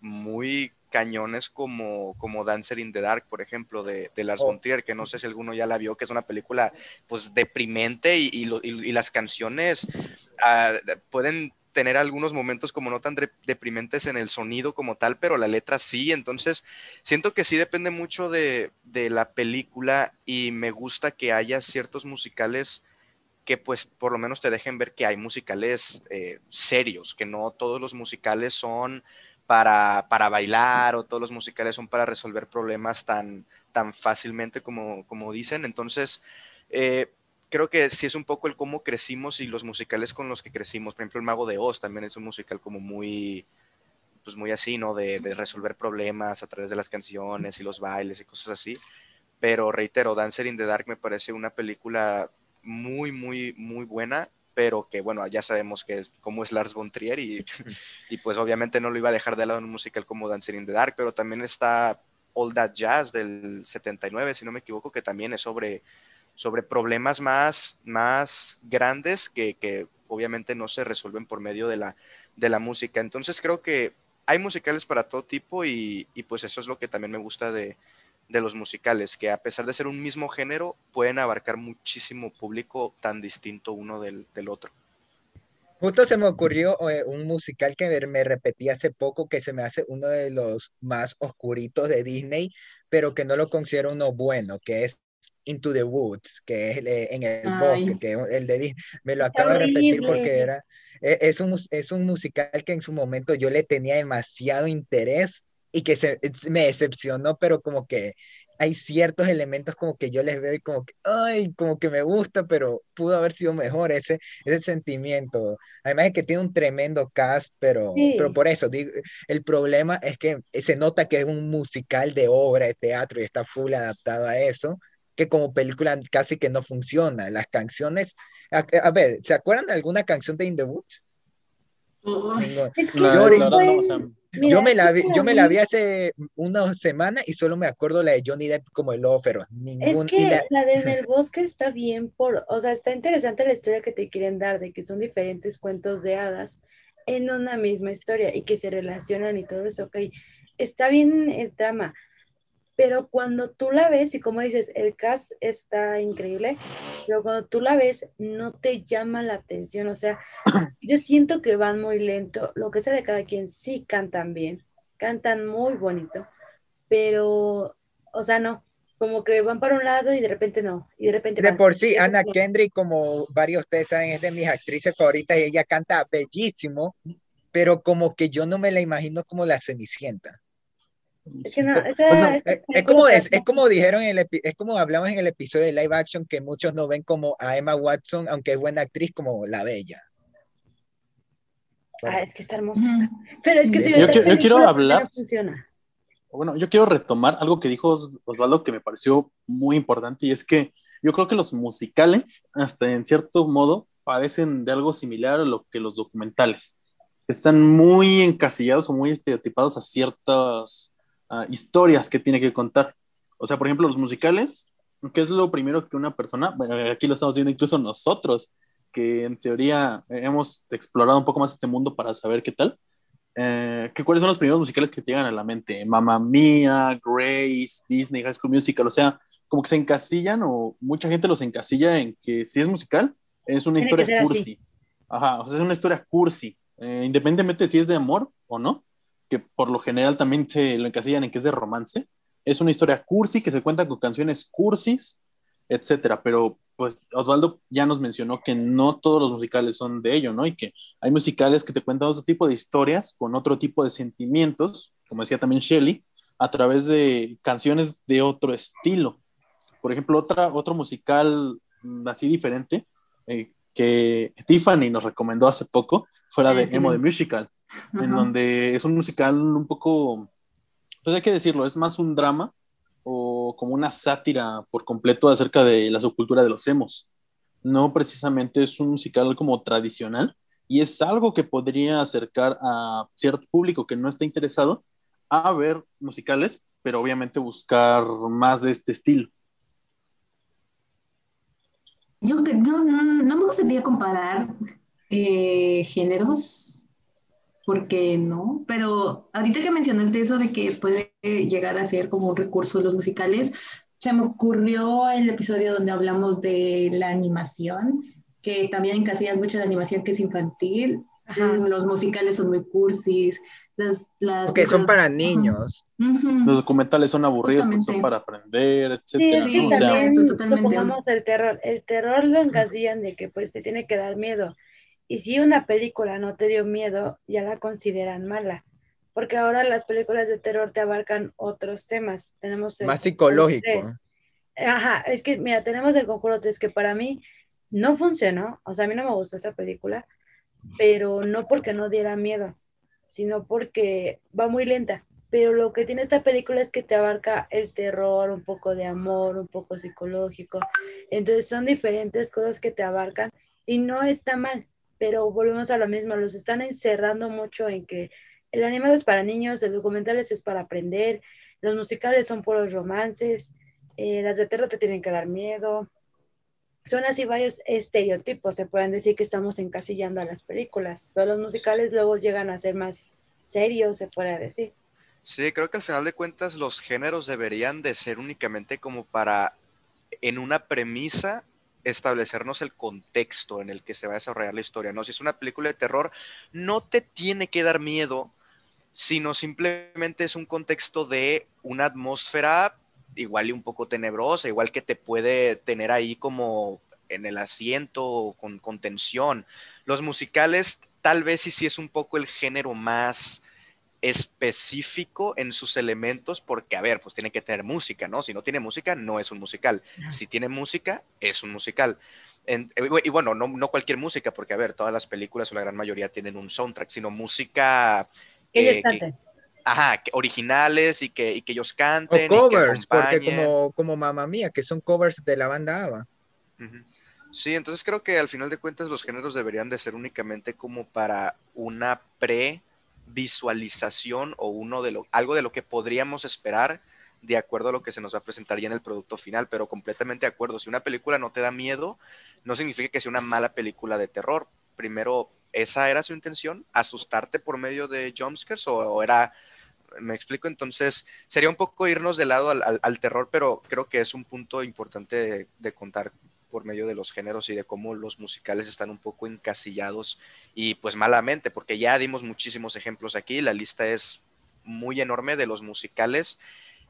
muy cañones como, como Dancer in the Dark, por ejemplo, de, de Lars Oh. von Trier, que no sé si alguno ya la vio, que es una película pues deprimente y, y lo- y- y las canciones ah, pueden tener algunos momentos como no tan de- deprimentes en el sonido como tal, pero la letra sí, entonces siento que sí depende mucho de, de la película y me gusta que haya ciertos musicales que pues por lo menos te dejen ver que hay musicales eh, serios, que no todos los musicales son para, para bailar o todos los musicales son para resolver problemas tan, tan fácilmente como, como dicen. Entonces, eh, creo que sí es un poco el cómo crecimos y los musicales con los que crecimos. Por ejemplo, El Mago de Oz también es un musical como muy, pues muy así, ¿no? De, de resolver problemas a través de las canciones y los bailes y cosas así. Pero reitero, Dancer in the Dark me parece una película muy, muy, muy buena, pero que bueno, ya sabemos que es cómo es Lars von Trier y, [LAUGHS] y pues obviamente no lo iba a dejar de lado en un musical como Dancer in the Dark, pero también está All That Jazz del 79, si no me equivoco, que también es sobre, sobre problemas más, más grandes que, que obviamente no se resuelven por medio de la, de la música. Entonces creo que hay musicales para todo tipo y, y pues eso es lo que también me gusta de, de los musicales, que a pesar de ser un mismo género, pueden abarcar muchísimo público tan distinto uno del, del otro. Justo se me ocurrió eh, un musical que me, repetí hace poco que se me hace uno de los más oscuritos de Disney, pero que no lo considero uno bueno, que es Into the Woods, que es eh, en el Ay. bosque, que es el de Disney. Me lo acabo de repetir porque era, e- es un, es un musical que en su momento yo le tenía demasiado interés y que se, es- me decepcionó, pero como que hay ciertos elementos como que yo les veo y como que, ay, como que me gusta, pero pudo haber sido mejor ese, ese sentimiento. Además de que tiene un tremendo cast, pero, Sí. pero por eso, digo, el problema es que se nota que es un musical de obra de teatro y está full adaptado a eso, que como película casi que no funciona. Las canciones, a, a ver, ¿se acuerdan de alguna canción de In the Woods? Es que Yo no no, o pueden- sea, mira, yo me la es vi, yo me la vi hace unas semanas y solo me acuerdo la de Johnny Depp como el ófero. Es Ningún, y que la- la de En [LAUGHS] el bosque está bien por, o sea, está interesante la historia que te quieren dar, de que son diferentes cuentos de hadas en una misma historia y que se relacionan y todo eso, ok, está bien el trama, pero cuando tú la ves, y como dices, el cast está increíble, pero cuando tú la ves, no te llama la atención, o sea, [COUGHS] yo siento que van muy lento, lo que sea de cada quien, sí cantan bien, cantan muy bonito, pero, o sea, no, como que van para un lado y de repente no, y de repente de van. por sí, no. Kendrick, como varios de ustedes saben, es de mis actrices favoritas y ella canta bellísimo, pero como que yo no me la imagino como la Cenicienta. Es que no, esa- Es, como, es, como dijeron en el epi- es como hablamos en el episodio de live action que muchos no ven como a Emma Watson, aunque es buena actriz, como la bella. Ah, es que está hermosa. Pero es que Sí. Yo yo quiero hablar- funciona. Bueno, yo quiero retomar algo que dijo Os- Osvaldo que me pareció muy importante y es que yo creo que los musicales, hasta en cierto modo, parecen de algo similar a lo que los documentales. Están muy encasillados o muy estereotipados a ciertas ah, historias que tiene que contar. O sea, por ejemplo, los musicales, ¿qué es lo primero que una persona, bueno, aquí lo estamos viendo incluso nosotros, que en teoría hemos explorado un poco más este mundo para saber qué tal? eh, que cuáles son los primeros musicales que te llegan a la mente. Mamma Mía, Grace, Disney, High School Musical, o sea, como que se encasillan o mucha gente los encasilla en que si es musical, es una Tiene que historia ser así. cursi. Ajá, o sea, es una historia cursi, eh, independientemente de si es de amor o no, que por lo general también te lo encasillan en que es de romance. Es una historia cursi que se cuenta con canciones cursis, etcétera, pero pues Osvaldo ya nos mencionó que no todos los musicales son de ello, ¿no? Y que hay musicales que te cuentan otro tipo de historias, con otro tipo de sentimientos, como decía también Shelley, a través de canciones de otro estilo. Por ejemplo, otra, otro musical mm, así diferente eh, que Tiffany nos recomendó hace poco, fuera de Emo de Musical, en donde es un musical un poco, pues hay que decirlo, es más un drama o como una sátira por completo acerca de la subcultura de los emos. No precisamente es un musical como tradicional y es algo que podría acercar a cierto público que no está interesado a ver musicales, pero obviamente buscar más de este estilo. Yo, no, no me gustaría comparar eh, géneros, porque no, pero ahorita que mencionaste eso de que puede llegar a ser como un recurso los musicales, se me ocurrió el episodio donde hablamos de la animación, que también encasillas mucho de animación que es infantil, los musicales son muy cursis, las... las que son para niños. Los documentales son aburridos, son para aprender, etc. Sí, sí, también el terror. El terror lo encasillan de que pues te tiene que dar miedo. Y si una película no te dio miedo, ya la consideran mala. Porque ahora las películas de terror te abarcan otros temas. Tenemos Más psicológico. Ajá, es que, mira, tenemos el Conjuro 3 que para mí no funcionó. O sea, a mí no me gustó esa película pero no porque no diera miedo, sino porque va muy lenta. Pero lo que tiene esta película es que te abarca el terror, un poco de amor, un poco psicológico. Entonces son diferentes cosas que te abarcan y no está mal, pero volvemos a lo mismo, los están encerrando mucho en que el animado es para niños, el documental es para aprender, los musicales son puros romances, eh, las de terror te tienen que dar miedo, son así varios estereotipos, se pueden decir que estamos encasillando a las películas, pero los musicales luego llegan a ser más serios, se puede decir. Sí, creo que al final de cuentas los géneros deberían de ser únicamente como para, en una premisa, establecernos el contexto en el que se va a desarrollar la historia, ¿no? Si es una película de terror, no te tiene que dar miedo, sino simplemente es un contexto de una atmósfera igual y un poco tenebrosa, igual que te puede tener ahí como en el asiento con, con tensión. Los musicales tal vez sí, sí es un poco el género más específico en sus elementos, porque, a ver, pues tiene que tener música, ¿no? Si no tiene música, no es un musical. Si tiene música, es un musical. y bueno, no, no, cualquier música, porque, a ver, todas las películas o la gran mayoría tienen un soundtrack, sino música... que, Ajá, originales y que, que ellos canten. O covers, porque como, como Mamá Mía, que son covers de la banda ABBA. Sí, entonces creo que al final de cuentas los géneros deberían de ser únicamente como para una pre-visualización o uno de lo, algo de lo que podríamos esperar de acuerdo a lo que se nos va a presentar ya en el producto final, pero completamente de acuerdo. Si una película no te da miedo, no significa que sea una mala película de terror. Primero, ¿esa era su intención? ¿Asustarte por medio de jumpscares o era me explico, entonces sería un poco irnos de lado al, terror, pero creo que es un punto importante de, contar por medio de los géneros y de cómo los musicales están un poco encasillados y pues malamente, porque ya dimos muchísimos ejemplos aquí, la lista es muy enorme de los musicales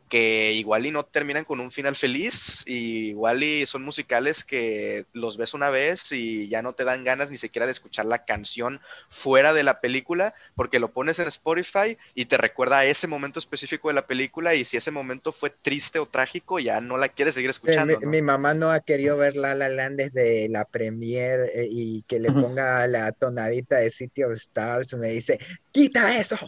que igual y no terminan con un final feliz, y igual y son musicales que los ves una vez y ya no te dan ganas ni siquiera de escuchar la canción fuera de la película, porque lo pones en Spotify y te recuerda a ese momento específico de la película y si ese momento fue triste o trágico, ya no la quieres seguir escuchando. Mi, mamá no ha querido ver La La Land desde la premiere eh, y que le ponga la tonadita de City of Stars, me dice, quita eso.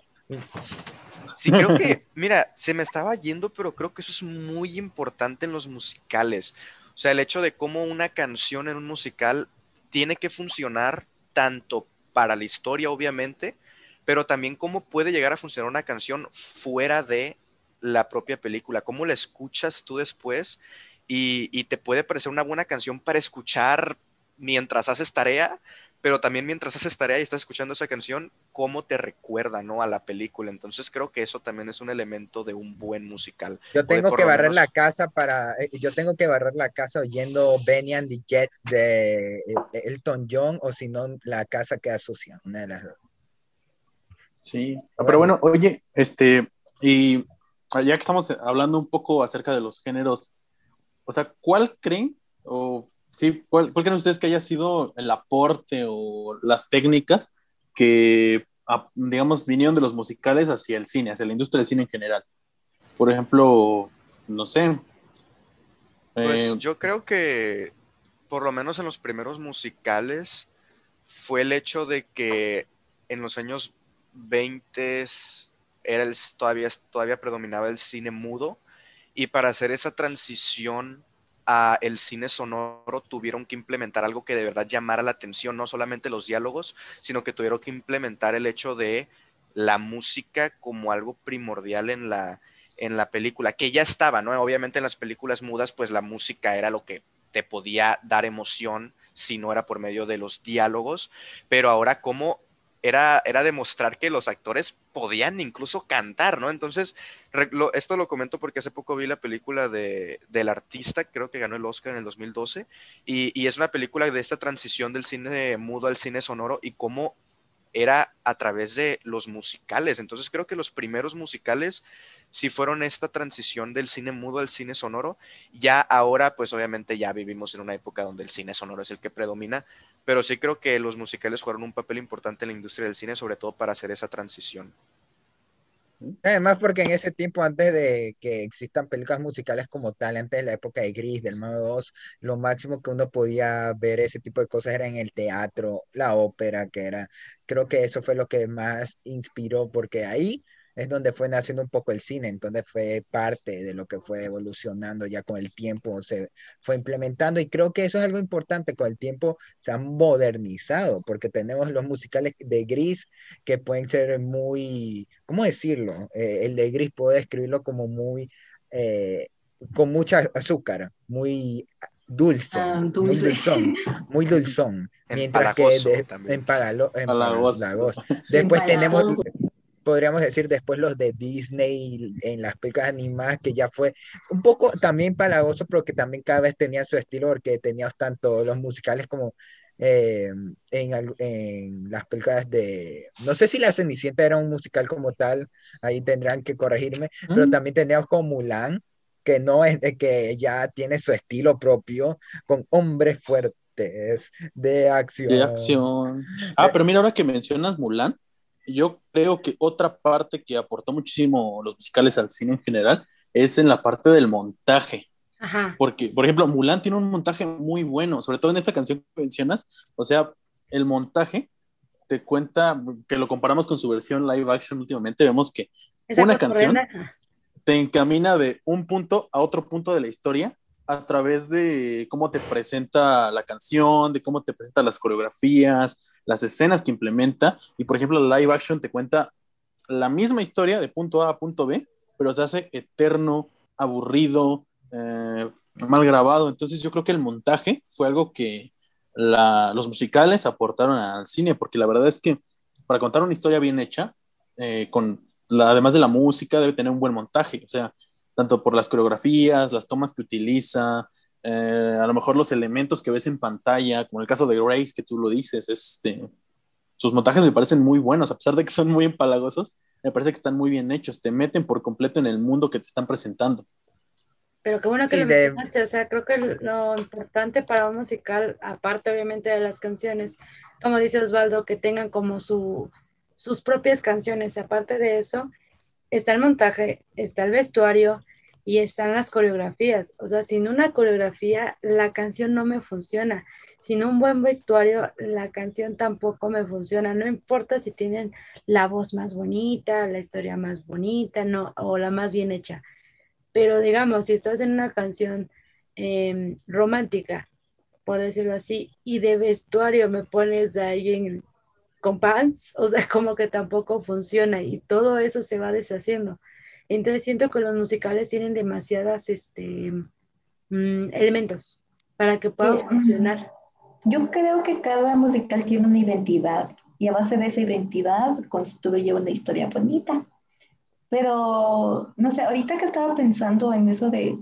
Sí, creo que, mira, se me estaba yendo, pero creo que eso es muy importante en los musicales. O sea, el hecho de cómo una canción en un musical tiene que funcionar tanto para la historia, obviamente, pero también cómo puede llegar a funcionar una canción fuera de la propia película, cómo la escuchas tú después y, te puede parecer una buena canción para escuchar mientras haces tarea, pero también mientras haces tarea y estás escuchando esa canción, cómo te recuerda, ¿no? A la película. Entonces creo que eso también es un elemento de un buen musical. Yo tengo que barrer la casa para, eh, yo tengo que barrer la casa oyendo Benny and the Jets de eh, Elton John o si no, la casa queda sucia, una de las dos. Sí, pero bueno, oye, este, y ya que estamos hablando un poco acerca de los géneros, o sea, ¿cuál creen o sí, ¿cuál, ¿cuál creen ustedes que haya sido el aporte o las técnicas que, digamos, vinieron de los musicales hacia el cine, hacia la industria del cine en general? Por ejemplo, no sé. Pues eh, yo creo que, por lo menos en los primeros musicales, fue el hecho de que en los años 20 era el, todavía, todavía predominaba el cine mudo y para hacer esa transición a el cine sonoro tuvieron que implementar algo que de verdad llamara la atención, no solamente los diálogos, sino que tuvieron que implementar el hecho de la música como algo primordial en la, en la película, que ya estaba, ¿no? Obviamente en las películas mudas, pues la música era lo que te podía dar emoción si no era por medio de los diálogos, pero ahora como era, era demostrar que los actores podían incluso cantar, ¿no? Entonces, esto lo comento porque hace poco vi la película de, del artista, creo que ganó el Oscar en el 2012, y, y es una película de esta transición del cine mudo al cine sonoro y cómo era a través de los musicales. Entonces creo que los primeros musicales si fueron esta transición del cine mudo al cine sonoro. Ya ahora, pues obviamente ya vivimos en una época donde el cine sonoro es el que predomina, pero sí creo que los musicales jugaron un papel importante en la industria del cine, sobre todo para hacer esa transición. Además, porque en ese tiempo, antes de que existan películas musicales como tal, antes de la época de Gris, del Mago 2, lo máximo que uno podía ver ese tipo de cosas era en el teatro, la ópera, que era, creo que eso fue lo que más inspiró, porque ahí es donde fue naciendo un poco el cine, entonces fue parte de lo que fue evolucionando ya con el tiempo, se fue implementando y creo que eso es algo importante, con el tiempo se han modernizado, porque tenemos los musicales de Gris que pueden ser muy, ¿cómo decirlo? Eh, el de Gris puedo describirlo como muy, eh, con mucha azúcar, muy dulce, muy dulce. dulzón, muy [LAUGHS] dulzón. Mientras que de- Empalagoso. empalagoso. Después tenemos, Empalagoso. Podríamos decir, después los de Disney en las películas animadas, que ya fue un poco también palagoso, pero que también cada vez tenían su estilo, porque tenías tanto los musicales como eh, en, en las películas de, no sé si La Cenicienta era un musical como tal, ahí tendrán que corregirme, pero Mm. también teníamos como Mulan, que no es de que ya tiene su estilo propio, con hombres fuertes de acción. de acción. Ah, pero mira, ahora que mencionas Mulan, yo creo que otra parte que aportó muchísimo los musicales al cine en general es en la parte del montaje. Ajá. Porque, por ejemplo, Mulan tiene un montaje muy bueno, sobre todo en esta canción que mencionas. O sea, el montaje te cuenta, que lo comparamos con su versión live action últimamente, vemos que Una canción. te encamina de un punto a otro punto de la historia a través de cómo te presenta la canción, de cómo te presenta las coreografías, las escenas que implementa. Y por ejemplo, la live action te cuenta la misma historia de punto A a punto B, pero se hace eterno, aburrido, eh, mal grabado. Entonces yo creo que el montaje fue algo que los musicales aportaron al cine, porque la verdad es que para contar una historia bien hecha, eh, con además de la música, debe tener un buen montaje, o sea, tanto por las coreografías, las tomas que utiliza, eh, a lo mejor los elementos que ves en pantalla, como el caso de Grace, que tú lo dices, este, sus montajes me parecen muy buenos, a pesar de que son muy empalagosos, me parece que están muy bien hechos, te meten por completo en el mundo que te están presentando. Pero qué bueno que Y lo de- mencionaste, o sea, creo que lo importante para un musical, aparte obviamente de las canciones, como dice Osvaldo, que tengan como su, sus propias canciones. Aparte de eso, está el montaje, está el vestuario y están las coreografías. O sea, sin una coreografía, la canción no me funciona. Sin un buen vestuario, la canción tampoco me funciona. No importa si tienen la voz más bonita, la historia más bonita, no, o la más bien hecha. Pero digamos, si estás en una canción eh, romántica, por decirlo así, y de vestuario me pones de alguien con pants, o sea, [LAUGHS] como que tampoco funciona y todo eso se va deshaciendo. Entonces siento que los musicales tienen demasiadas este, mm, elementos para que puedan Sí. funcionar. Yo creo que cada musical tiene una identidad y a base de esa identidad construye una historia bonita. Pero, no sé, ahorita que estaba pensando en eso de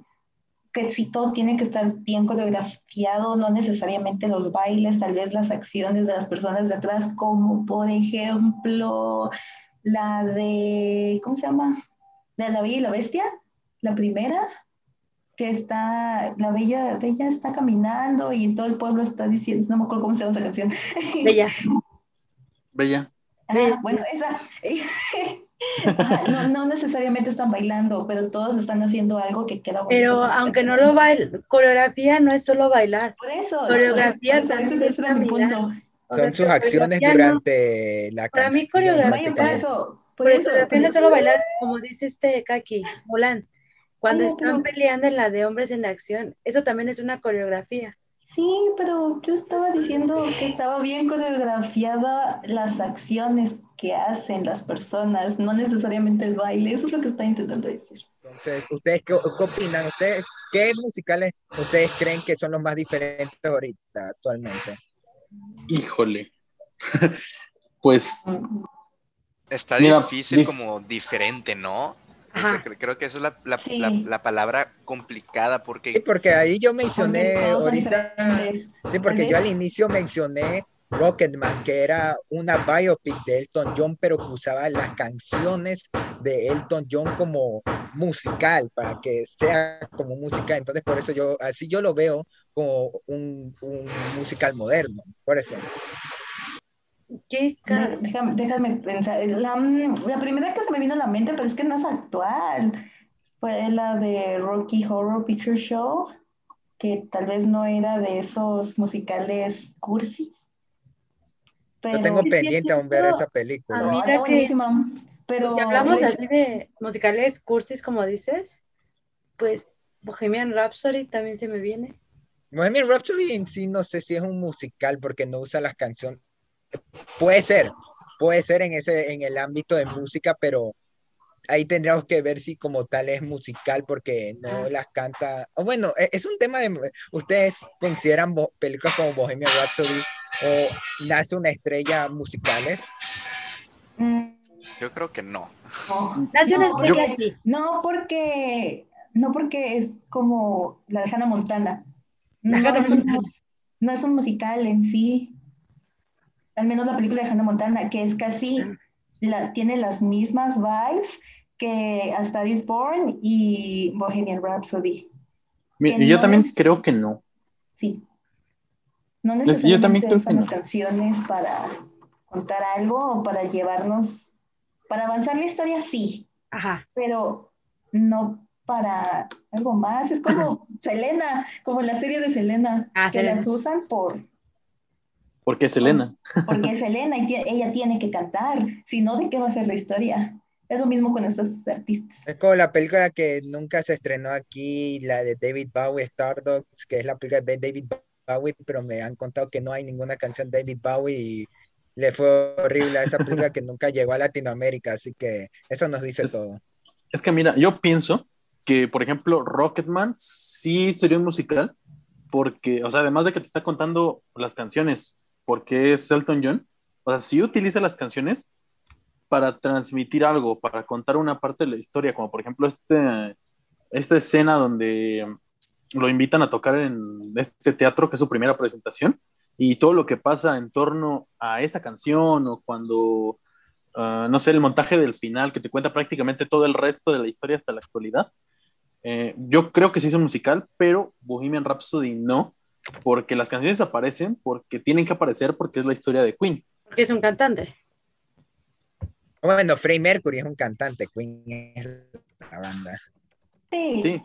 que si todo tiene que estar bien coreografiado, no necesariamente los bailes, tal vez las acciones de las personas de atrás, como por ejemplo la de, ¿cómo se llama? De La Bella y la Bestia, la primera. que está, la bella, bella está caminando y todo el pueblo está diciendo, no me acuerdo cómo se llama esa canción. Bella. [LAUGHS] Bella. Ah, bueno, esa. [LAUGHS] no, no, necesariamente están bailando, pero todos están haciendo algo que queda bonito. Pero aunque no lo bailen, coreografía no es solo bailar. Por eso. Coreografía por eso, ese era mi punto. Son sus acciones durante la Para mí, canción. coreografía- Por eso. Por Por eso. eso, no es solo bailar, como dice este Kaki, Mulan. Cuando Oye, están pero- peleando en la de hombres en acción, eso también es una coreografía. Sí, pero yo estaba diciendo que estaba bien coreografiada las acciones que hacen las personas, no necesariamente el baile. Eso es lo que está intentando decir. Entonces, ¿ustedes qué, qué opinan? ¿Ustedes qué musicales ustedes creen que son los más diferentes ahorita, actualmente? Híjole. [LAUGHS] pues Está Mira, difícil dif- como diferente, ¿no? O sea, Ajá. cre- creo que esa es la, la- Sí. la- la palabra complicada Sí, porque porque ahí yo Porque mencioné ahorita, diferentes. sí, porque yo al inicio mencioné Rocketman, que era una biopic de Elton John, pero que usaba las canciones de Elton John como musical, para que sea como música. Entonces, por eso yo, así yo lo veo como un, un musical moderno. Por eso. ¿Qué De- Déjame, déjame pensar. La, mm, la primera que se me vino a la mente, pero es que no es actual, fue la de Rocky Horror Picture Show, que tal vez no era de esos musicales cursis. Yo Pero tengo sí, pendiente aún ver esa película. A no, mí- está mira buenísima. Pero si hablamos hecho- así de musicales cursis, como dices, pues Bohemian Rhapsody también se me viene. Bohemian Rhapsody en sí no sé si es un musical porque no usa las canciones. Puede ser, puede ser en ese, en el ámbito de música, pero ahí tendríamos que ver si como tal es musical porque no las canta. o bueno, e- es un tema de. ¿Ustedes consideran películas como Bohemian Rhapsody o Nace una estrella musicales? Mm, yo creo que no. no. Nace una estrella porque- aquí. No, porque no porque es como la de Hannah Montana. La No Hannah es un, Montana. mus- no es un musical en sí. Al menos la película de Hannah Montana, que es casi, la, tiene las mismas vibes que A Star is Born y Bohemian Rhapsody. yo no también es- creo que no. Sí. No yo necesariamente también creo que usan las no. canciones para contar algo o para llevarnos, para avanzar la historia, sí Ajá. pero no para algo más. Es como [CLEARS THROAT] Selena, como la serie de Selena, Ah, que Selena. las usan por, Porque es Elena. porque es Selena y ella tiene que cantar, si no, ¿de qué va a ser la historia? Es lo mismo con estos artistas. Es como la película que nunca se estrenó aquí, la de David Bowie, Stardust, que es la película de David Bowie, pero me han contado que no hay ninguna canción de David Bowie y le fue horrible a esa película que nunca llegó a Latinoamérica, así que eso nos dice Es- todo. Es que mira, yo pienso que, por ejemplo, Rocketman sí sería un musical, porque, o sea, además de que te está contando las canciones, porque es Elton John, o sea, sí utiliza las canciones para transmitir algo, para contar una parte de la historia, como por ejemplo este, esta escena donde lo invitan a tocar en este teatro, que es su primera presentación, y todo lo que pasa en torno a esa canción, o cuando Uh, no sé, el montaje del final que te cuenta prácticamente todo el resto de la historia hasta la actualidad. Eh, yo creo que sí es un musical, pero Bohemian Rhapsody no, porque las canciones aparecen, porque tienen que aparecer, porque es la historia de Queen. Porque es un cantante. Bueno, Freddie Mercury es un cantante, Queen es la banda. Sí, Sí.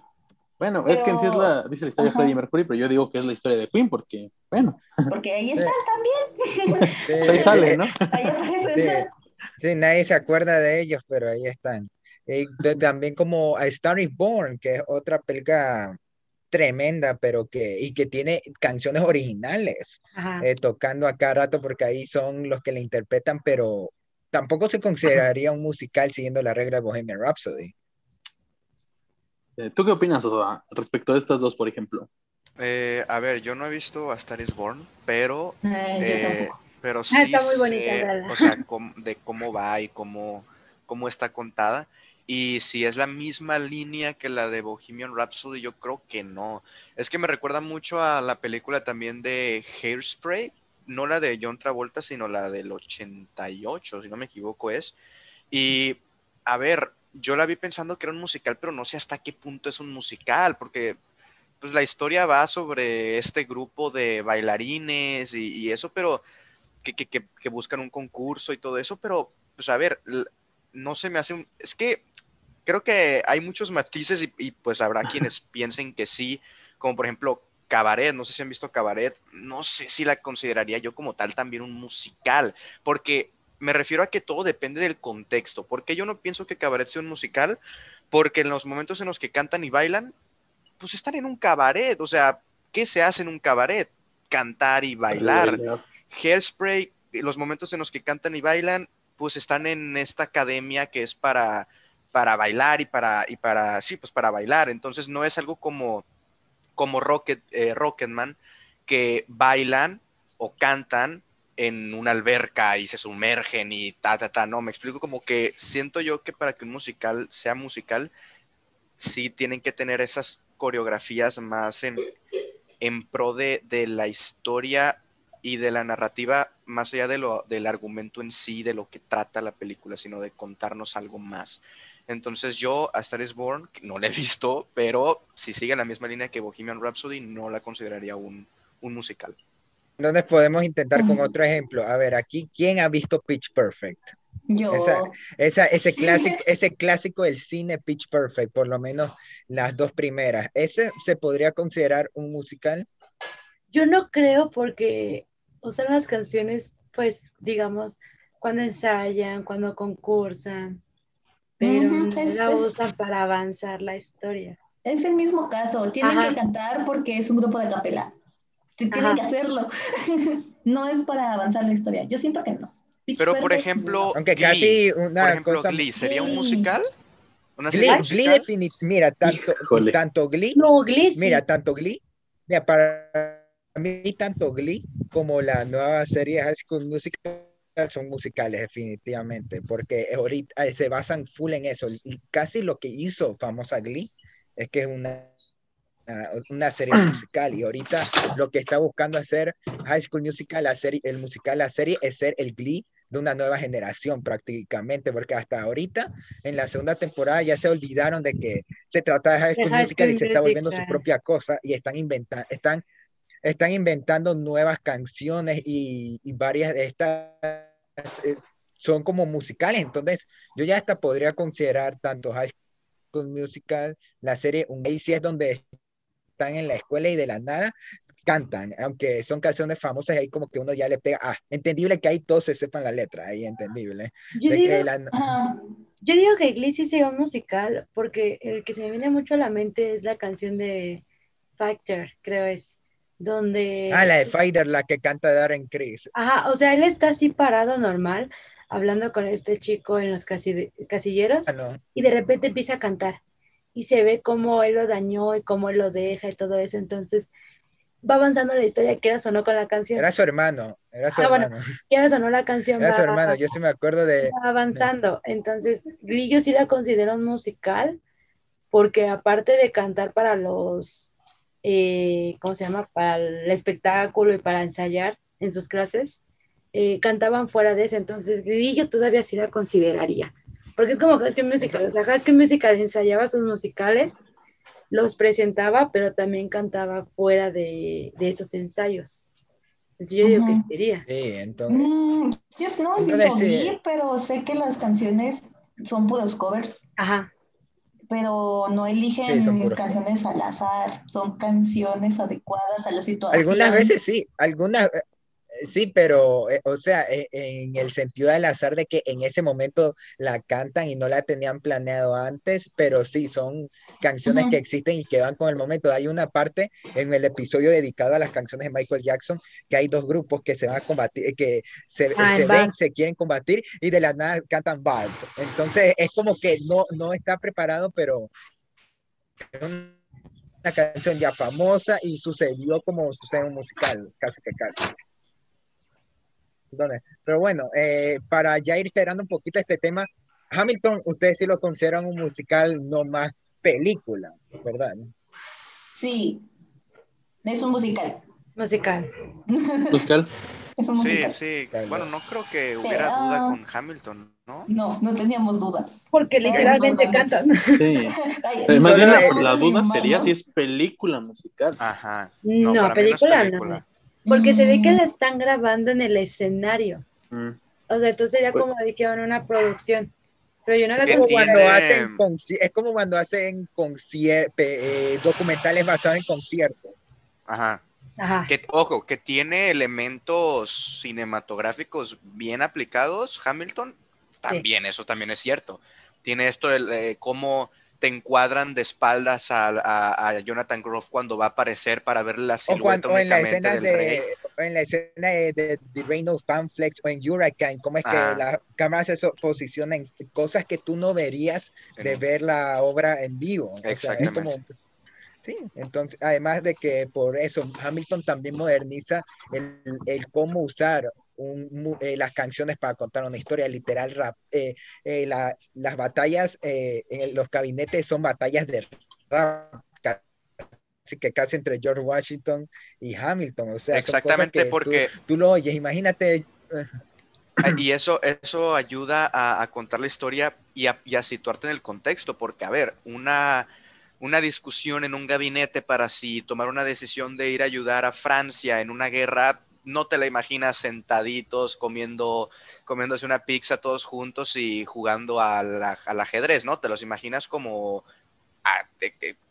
Bueno, es que en sí es la, dice la historia Ajá. de Freddie Mercury, pero yo digo que es la historia de Queen, porque, bueno, porque ahí está también. Sí, pues ahí sale, ¿no? Ahí aparece. Sí, sí, nadie se acuerda de ellos, pero ahí están. Y de- también como A Star is Born, que es otra película tremenda, pero que, y que tiene canciones originales, eh, tocando a cada rato, porque ahí son los que la interpretan, pero tampoco se consideraría un musical siguiendo la regla de Bohemian Rhapsody. Eh, ¿Tú qué opinas, respecto a estas dos, por ejemplo? Eh, a ver, yo no he visto A Star is Born, pero, eh, tampoco. pero sí Ah, está muy bonita, sé, o sea, de cómo va y cómo, cómo está contada. Y si es la misma línea que la de Bohemian Rhapsody, yo creo que no. Es que me recuerda mucho a la película también de Hairspray, no la de John Travolta, sino la del 88, si no me equivoco es. Y, a ver, yo la vi pensando que era un musical, pero no sé hasta qué punto es un musical, porque pues la historia va sobre este grupo de bailarines y, eso, pero que, que, que, buscan un concurso y todo eso, pero pues a ver, no se me hace un... Es que creo que hay muchos matices y, y pues habrá quienes piensen que sí, como por ejemplo Cabaret, no sé si han visto Cabaret, no sé si la consideraría yo como tal también un musical, porque me refiero a que todo depende del contexto, porque yo no pienso que Cabaret sea un musical, porque en los momentos en los que cantan y bailan, pues están en un cabaret, o sea, ¿qué se hace en un cabaret? Cantar y bailar. Hairspray, los momentos en los que cantan y bailan, pues están en esta academia que es para, para bailar y para, y para, sí, pues para bailar. Entonces no es algo como, como Rocket, eh, Rocketman, que bailan o cantan en una alberca y se sumergen y ta, ta, ta. No, me explico como que siento yo que para que un musical sea musical, sí tienen que tener esas coreografías más en, en pro de, de, la historia y de la narrativa, más allá de lo, del argumento en sí, de lo que trata la película, sino de contarnos algo más. Entonces yo a Star is Born [LAUGHS] no la he visto, pero si sigue la misma línea que Bohemian Rhapsody, no la consideraría un, un musical. Entonces podemos intentar con otro ejemplo. A ver, aquí, ¿quién ha visto Pitch Perfect? Yo. Esa, ese, clásico, ese clásico del cine Pitch Perfect, por lo menos las dos primeras. ¿Ese se podría considerar un musical? Yo no creo porque, o sea, las canciones, pues, digamos, cuando ensayan, cuando concursan, pero no la usan para avanzar la historia. Es el mismo caso, tienen que cantar porque es un grupo de capela. Tienen que hacerlo. [LAUGHS] no es para avanzar la historia. Yo siento que no. Pero por ejemplo, aunque casi una por ejemplo, cosa... Glee, ¿sería un musical? ¿Una Glee, Glee definitivamente, mira, tanto, tanto Glee, no, Glee sí. mira, tanto Glee, mira, para mí tanto Glee como la nueva serie High School Musical son musicales definitivamente, porque ahorita eh, se basan full en eso, y casi lo que hizo famosa Glee es que es una una serie musical. Y ahorita lo que está buscando hacer High School Musical, la serie, el musical, la serie es ser el Glee de una nueva generación prácticamente, porque hasta ahorita en la segunda temporada ya se olvidaron de que se trata de High School Musical y se está volviendo su propia cosa y están inventando, están, están inventando nuevas canciones y, y varias de estas eh, son como musicales, entonces yo ya hasta podría considerar tanto High School Musical, la serie un es donde están en la escuela y de la nada cantan, aunque son canciones famosas, ahí como que uno ya le pega, ah, entendible que ahí todos se sepan la letra, ahí entendible. Yo, digo, que yo digo que sea un musical, porque el que se me viene mucho a la mente es la canción de Factor, creo es, donde... Ah, la de Fighter, la que canta Darren Chris. Ajá, o sea, él está así parado normal, hablando con este chico en los casilleros, ah, y de repente empieza a cantar y se ve cómo él lo dañó y cómo él lo deja y todo eso. Entonces va avanzando la historia, queda sonó con la canción. Era su hermano, era su ah, hermano. [LAUGHS] Bueno, sonó la canción. Era su hermano, yo sí me acuerdo de... Va avanzando. Entonces, Grillo sí la considero un musical, porque aparte de cantar para los, eh, ¿cómo se llama? Para el espectáculo y para ensayar en sus clases, eh, cantaban fuera de eso. Entonces, Grillo todavía sí la consideraría. Porque es como High School Musical. O sea, High School Musical ensayaba sus musicales, los presentaba, pero también cantaba fuera de, de esos ensayos. Entonces yo digo que sería. Sí, entonces. Mm, yo no entonces, vi, pero sé que las canciones son puros covers. Ajá. Pero no eligen sí, canciones al azar, son canciones adecuadas a la situación. Algunas veces sí, algunas, Sí, pero, eh, o sea, e, en el sentido del azar de que en ese momento la cantan y no la tenían planeado antes, pero sí, son canciones que existen y que van con el momento. Hay una parte en el episodio dedicado a las canciones de Michael Jackson que hay dos grupos que se van a combatir, que se, ah, se ven, se quieren combatir y de la nada cantan Bad. Entonces, es como que no, no está preparado, pero una canción ya famosa y sucedió como sucede en un musical, casi que casi. Pero bueno, eh, para ya ir cerrando un poquito este tema, Hamilton, ustedes sí lo consideran un musical, no más película, ¿verdad? Sí, es un musical. Musical. Musical. [LAUGHS] Es un Sí, musical. sí. Bueno, no creo que hubiera duda con Hamilton, ¿no? No, no teníamos duda. Porque literalmente cantan. [LAUGHS] Sí. Ay, más Solo bien la, duda sería si es película musical. Ajá. No, para mí no es película no. Porque se ve que Mm. la están grabando en el escenario. Mm. O sea, entonces sería Pues- como de que van a una producción. Pero yo no la ¿Qué como cuando hacen conci- es como cuando hacen eh, documentales basados en conciertos. Ajá. Ajá. Que, ojo, que tiene elementos cinematográficos bien aplicados, Hamilton, también, eso también es cierto. Tiene esto, el, eh, cómo te encuadran de espaldas a, a- a Jonathan Groff cuando va a aparecer para ver la O, silueta cuando, o en la escena del rey. de o en la escena de, de, Reign of Pamphlets o en Hurricane, cómo es que Ajá. la cámara se so- posiciona en cosas que tú no verías de ver la obra en vivo. O sea, es Exactamente. como Sí, entonces, además de que por eso Hamilton también moderniza el, el cómo usar un eh, las canciones para contar una historia literal rap. eh, eh, la- las batallas eh, en los gabinetes son batallas de rap, casi que casi entre George Washington y Hamilton. O sea, Exactamente, que tú- porque tú, lo oyes, imagínate. Ah, Y eso, eso ayuda a, a contar la historia y a, y a situarte en el contexto, porque, a ver, una, una discusión en un gabinete para si tomar una decisión de ir a ayudar a Francia en una guerra, no te la imaginas sentaditos comiendo, comiéndose una pizza todos juntos y jugando al, al ajedrez, ¿no? Te los imaginas como ah,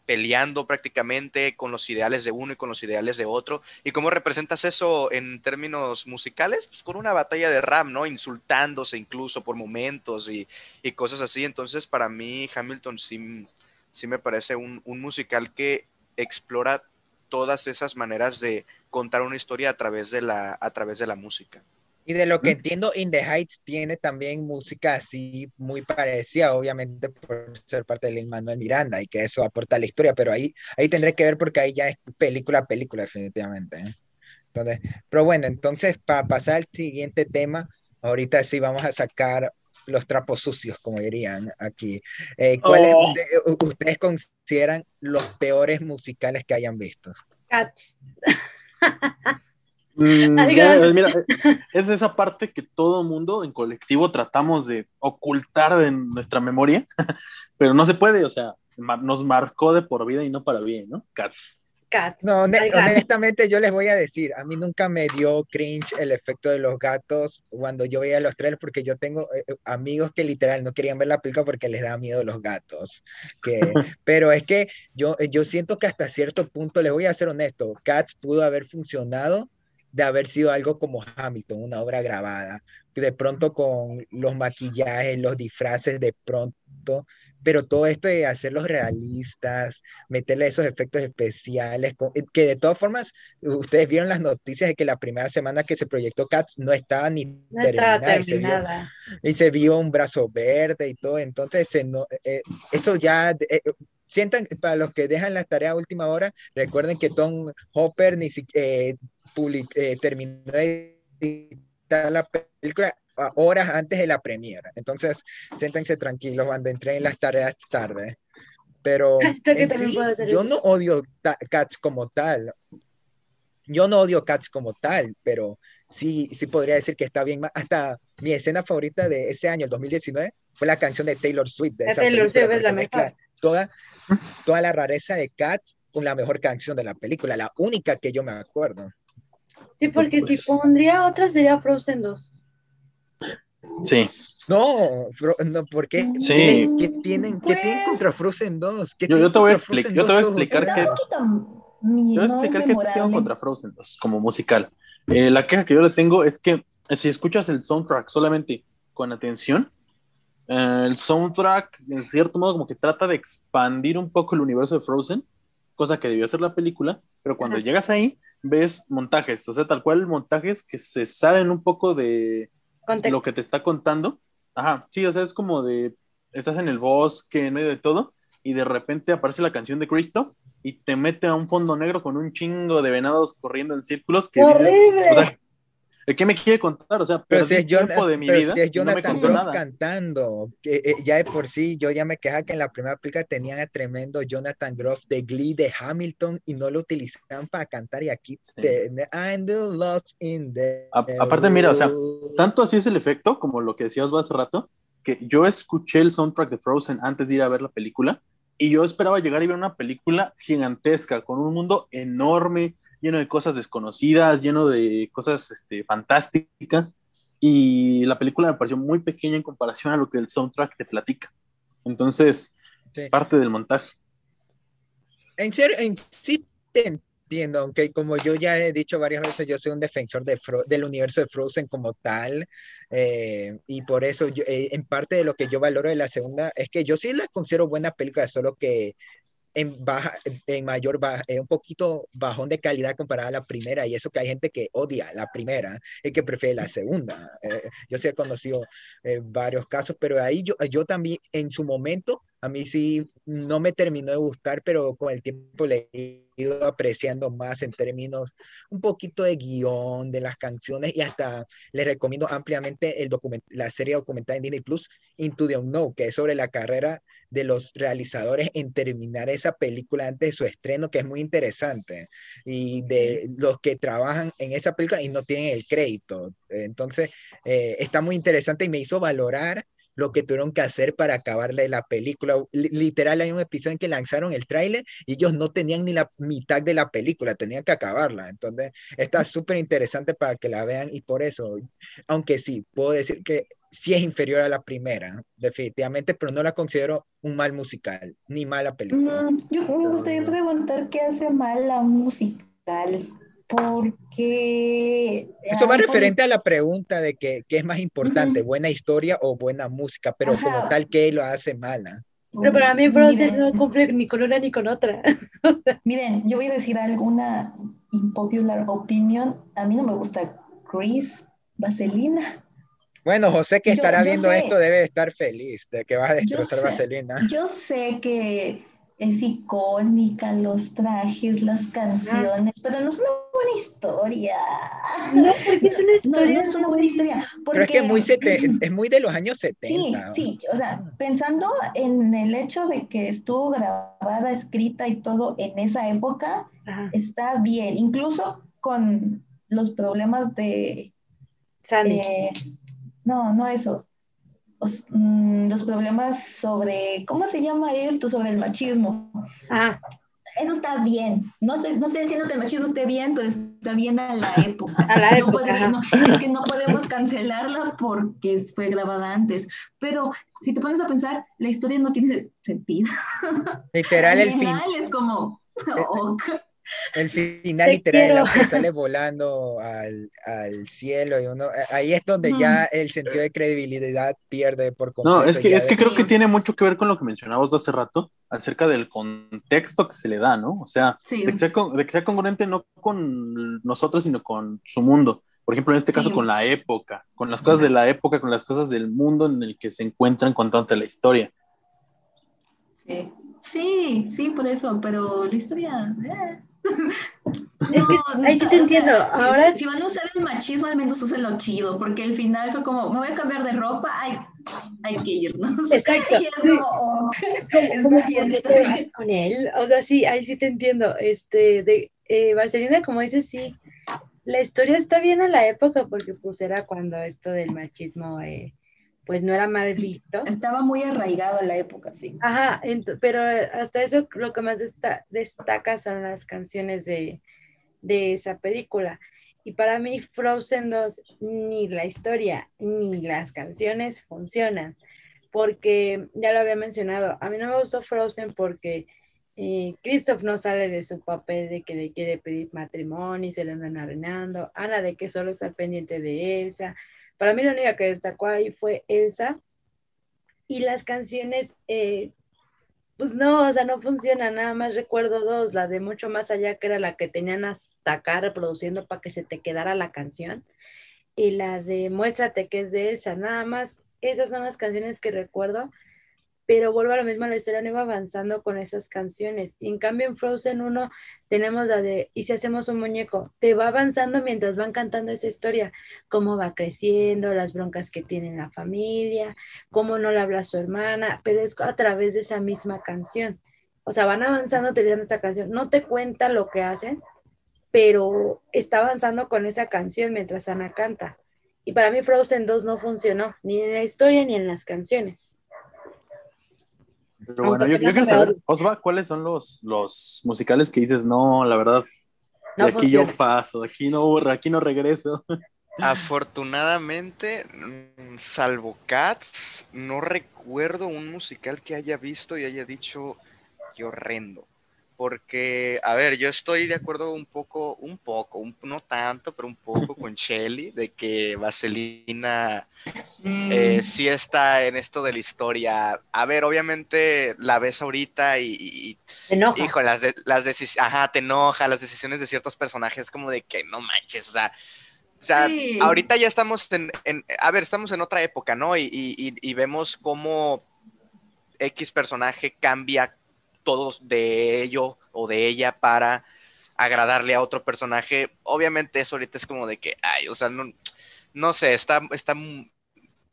peleando prácticamente con los ideales de uno y con los ideales de otro. ¿Y cómo representas eso en términos musicales? Pues con una batalla de rap, ¿no? Insultándose incluso por momentos y, y cosas así. Entonces, para mí, Hamilton sí, sí me parece un, un musical que explora todas esas maneras de contar una historia a través de la, a través de la música. Y de lo que ¿Mm? entiendo, In the Heights tiene también música así muy parecida, obviamente por ser parte de Lin Manuel Miranda y que eso aporta a la historia, pero ahí, ahí tendré que ver porque ahí ya es película a película, definitivamente. ¿eh? Entonces, pero bueno, entonces para pasar al siguiente tema, ahorita sí vamos a sacar los trapos sucios, como dirían aquí. Eh, ¿Cuáles Oh. usted- ustedes consideran los peores musicales que hayan visto? Cats. Mm, ya, mira, es esa parte que todo mundo en colectivo tratamos de ocultar de nuestra memoria, [LAUGHS] pero no se puede, o sea, nos marcó de por vida y no para bien, ¿no? Cats. Cats. No, honestamente yo les voy a decir, a mí nunca me dio cringe el efecto de los gatos cuando yo veía los trailers porque yo tengo eh, eh, amigos que literal no querían ver la película porque les da miedo los gatos. Que, [LAUGHS] pero es que yo, eh, yo siento que hasta cierto punto, les voy a ser honesto, Cats pudo haber funcionado de haber sido algo como Hamilton, una obra grabada, de pronto con los maquillajes, los disfraces de pronto, pero todo esto de hacerlos realistas, meterle esos efectos especiales, eh, que de todas formas, ustedes vieron las noticias de que la primera semana que se proyectó Cats no estaba ni No estaba terminada, y se vio- terminada. y se vio un brazo verde y todo, entonces se no- eh, eso ya, eh, sientan, para los que dejan la tarea a última hora, recuerden que Tom Hopper ni si- eh, eh, terminó de editar la película horas antes de la premiere, entonces siéntense tranquilos cuando entren las tareas tarde. Pero [LAUGHS] sí, yo no odio Cats como tal. Yo no odio Cats como tal, pero sí, sí podría decir que está bien. Hasta mi escena favorita de ese año, el 2019, fue la canción de Taylor Swift. De De esa Taylor película, Swift es la mezcla mejor. Toda, toda la rareza de Cats con la mejor canción de la película, la única que yo me acuerdo. Sí, porque Pues- si pondría otra sería Frozen 2. Sí. No, Fro- no ¿por qué? Sí. ¿Tienen- ¿Qué tienen, qué tienen contra Frozen 2? ¿Qué Yo- te voy a contra expli- Frozen yo te voy a 2 todos explicar que- Yo voy a explicar qué tengo contra Frozen 2 como musical. Eh, la queja que yo le tengo es que eh, si escuchas el soundtrack solamente con atención, eh, el soundtrack en cierto modo como que trata de expandir un poco el universo de Frozen, cosa que debió hacer la película, pero cuando Ajá. llegas ahí ves montajes, o sea, tal cual montajes que se salen un poco de Contexto. lo que te está contando. Ajá, sí, o sea, es como de, estás en el bosque, en medio de todo, y de repente aparece la canción de Christoph y te mete a un fondo negro con un chingo de venados corriendo en círculos que dices, ¡Horrible! o sea, ¿Qué me quiere contar? O sea, pero si es, tiempo de mi pero vida si es y no me Jonathan Groff cantando, que eh, ya de por sí yo ya me queja que en la primera película tenían a tremendo Jonathan Groff de Glee de Hamilton y no lo utilizaban para cantar y aquí Sí. te- I'm the lost in the A- aparte, mira, o sea. Tanto así es el efecto, como lo que decías hace rato, que yo escuché el soundtrack de Frozen antes de ir a ver la película y yo esperaba llegar y ver una película gigantesca, con un mundo enorme, lleno de cosas desconocidas, lleno de cosas este, fantásticas. Y la película me pareció muy pequeña en comparación a lo que el soundtrack te platica. Entonces, Sí. parte del montaje. En serio, en sí te entiendo, aunque como yo ya he dicho varias veces, yo soy un defensor de Fro- del universo de Frozen como tal, eh, y por eso yo, eh, en parte de lo que yo valoro de la segunda es que yo sí la considero buena película, solo que en baja, en mayor baja, eh, un poquito bajón de calidad comparada a la primera, y eso que hay gente que odia la primera y que prefiere la segunda. Eh, yo sí he conocido eh, varios casos, pero ahí yo, yo también en su momento, a mí sí no me terminó de gustar, pero con el tiempo le he ido apreciando más en términos un poquito de guion, de las canciones, y hasta le recomiendo ampliamente el document la serie documental en Disney Plus, Into the Unknown, que es sobre la carrera de los realizadores en terminar esa película antes de su estreno, que es muy interesante, y de los que trabajan en esa película y no tienen el crédito. Entonces, eh, está muy interesante y me hizo valorar lo que tuvieron que hacer para acabarle la película. Li- Literal, hay un episodio en que lanzaron el tráiler y ellos no tenían ni la mitad de la película, tenían que acabarla. Entonces, está [LAUGHS] súper interesante para que la vean y por eso, aunque sí, puedo decir que sí es inferior a la primera, definitivamente, pero no la considero un mal musical, ni mala película. Mm, yo me gustaría preguntar qué hace mal la musical, porque... Eso va referente a la pregunta de que, qué es más importante, buena historia o buena música, pero como Ajá. tal, ¿qué lo hace mala? Pero para mí Frozen Miren, no cumple ni con una ni con otra. [LAUGHS] Miren, yo voy a decir alguna impopular opinion. A mí no me gusta Chris, Vaselina. Bueno, José que Yo- estará yo viendo sé. esto debe estar feliz de que vas a destrozar sé. Vaselina. Yo sé que es icónica, los trajes, las canciones, pero no es una buena historia. No, porque es una historia. no es una buena historia. Pero es que es muy, sete- [CLEARS THROAT] es muy de los años Sí, 70. sí, o sea, pensando en el hecho de que estuvo grabada, escrita y todo en esa época, Ajá, está bien, incluso con los problemas de, Sandy. eh, no, no eso, Os- mm, los problemas sobre, ¿cómo se llama esto? Sobre el machismo. Ajá. Eso está bien. No estoy, no estoy diciendo que el machismo esté bien, pero está bien a la época. A la No época, no, es que no podemos cancelarla porque fue grabada antes. Pero si te pones a pensar, la historia no tiene sentido. Literal, Al el, fin, final es como, [LAUGHS] ok. El final Te literal, el auto sale [LAUGHS] volando al, al cielo y uno, eh, ahí es donde ya el sentido de credibilidad pierde por completo. No, es que, es que creo que tiene mucho que ver con lo que mencionabas hace rato acerca del contexto que se le da, ¿no? O sea, Sí. de que sea, con- de que sea congruente no con nosotros, sino con su mundo. Por ejemplo, en este caso Sí. con la época, con las cosas de la época, con las cosas del mundo en el que se encuentran contándote la historia. Sí, sí, sí, por eso, pero la historia. eh. [LAUGHS] Es que ahí sí te o sea, entiendo. si- Ahora- si, van a usar el machismo, al menos úsenlo chido, porque el final fue como, me voy a cambiar de ropa, ay, hay que irnos. [LAUGHS] Exacto. Y es como, oh, ¿Cómo, cómo está bien, por qué está te bien. vas con él? O sea, sí, ahí sí te entiendo. Este, de eh, Barcelona, como dices, sí, la historia está bien a la época porque pues era cuando esto del machismo eh, pues no era mal visto. Estaba muy arraigado en la época, sí. Ajá, pero hasta eso lo que más desta- destaca son las canciones de, de esa película. Y para mí Frozen 2, ni la historia ni las canciones funcionan, porque ya lo había mencionado, a mí no me gustó Frozen porque eh, Christoph no sale de su papel de que le quiere pedir matrimonio y se le andan arruinando, Ana de que solo está pendiente de Elsa. Para mí la única que destacó ahí fue Elsa, y las canciones, eh, pues no, o sea, no funcionan. Nada más recuerdo dos, la de Mucho Más Allá, que era la que tenían hasta acá reproduciendo para que se te quedara la canción. Y la de Muéstrate, que es de Elsa. Nada más, esas son las canciones que recuerdo. Pero vuelvo a lo mismo, la historia no iba avanzando con esas canciones. En cambio en Frozen 1 tenemos la de, y si hacemos un muñeco, te va avanzando mientras van cantando esa historia, cómo va creciendo, las broncas que tiene la familia, cómo no le habla a su hermana, pero es a través de esa misma canción. O sea, van avanzando utilizando esta canción. No te cuenta lo que hacen, pero está avanzando con esa canción mientras Ana canta. Y para mí Frozen 2 no funcionó, ni en la historia ni en las canciones. Pero bueno, yo, quiero saber, Osva, ¿cuáles son los, los musicales que dices, no, la verdad, de aquí yo paso, de aquí no, aquí no regreso? Afortunadamente, salvo Cats, no recuerdo un musical que haya visto y haya dicho, qué horrendo porque, a ver, yo estoy de acuerdo un poco, un poco, no tanto, pero un poco con Shelly, de que Vaselina eh, mm. sí está en esto de la historia. A ver, obviamente la ves ahorita y... te enoja. Hijo, las, las decisiones, ajá, te enoja, las decisiones de ciertos personajes, como de que no manches, o sea... O sea, ahorita ya estamos en, a ver, estamos en otra época, ¿no? Y, y, y vemos cómo X personaje cambia todos de ello o de ella para agradarle a otro personaje. Obviamente eso ahorita es como de que, ay, o sea, no, no sé, está, está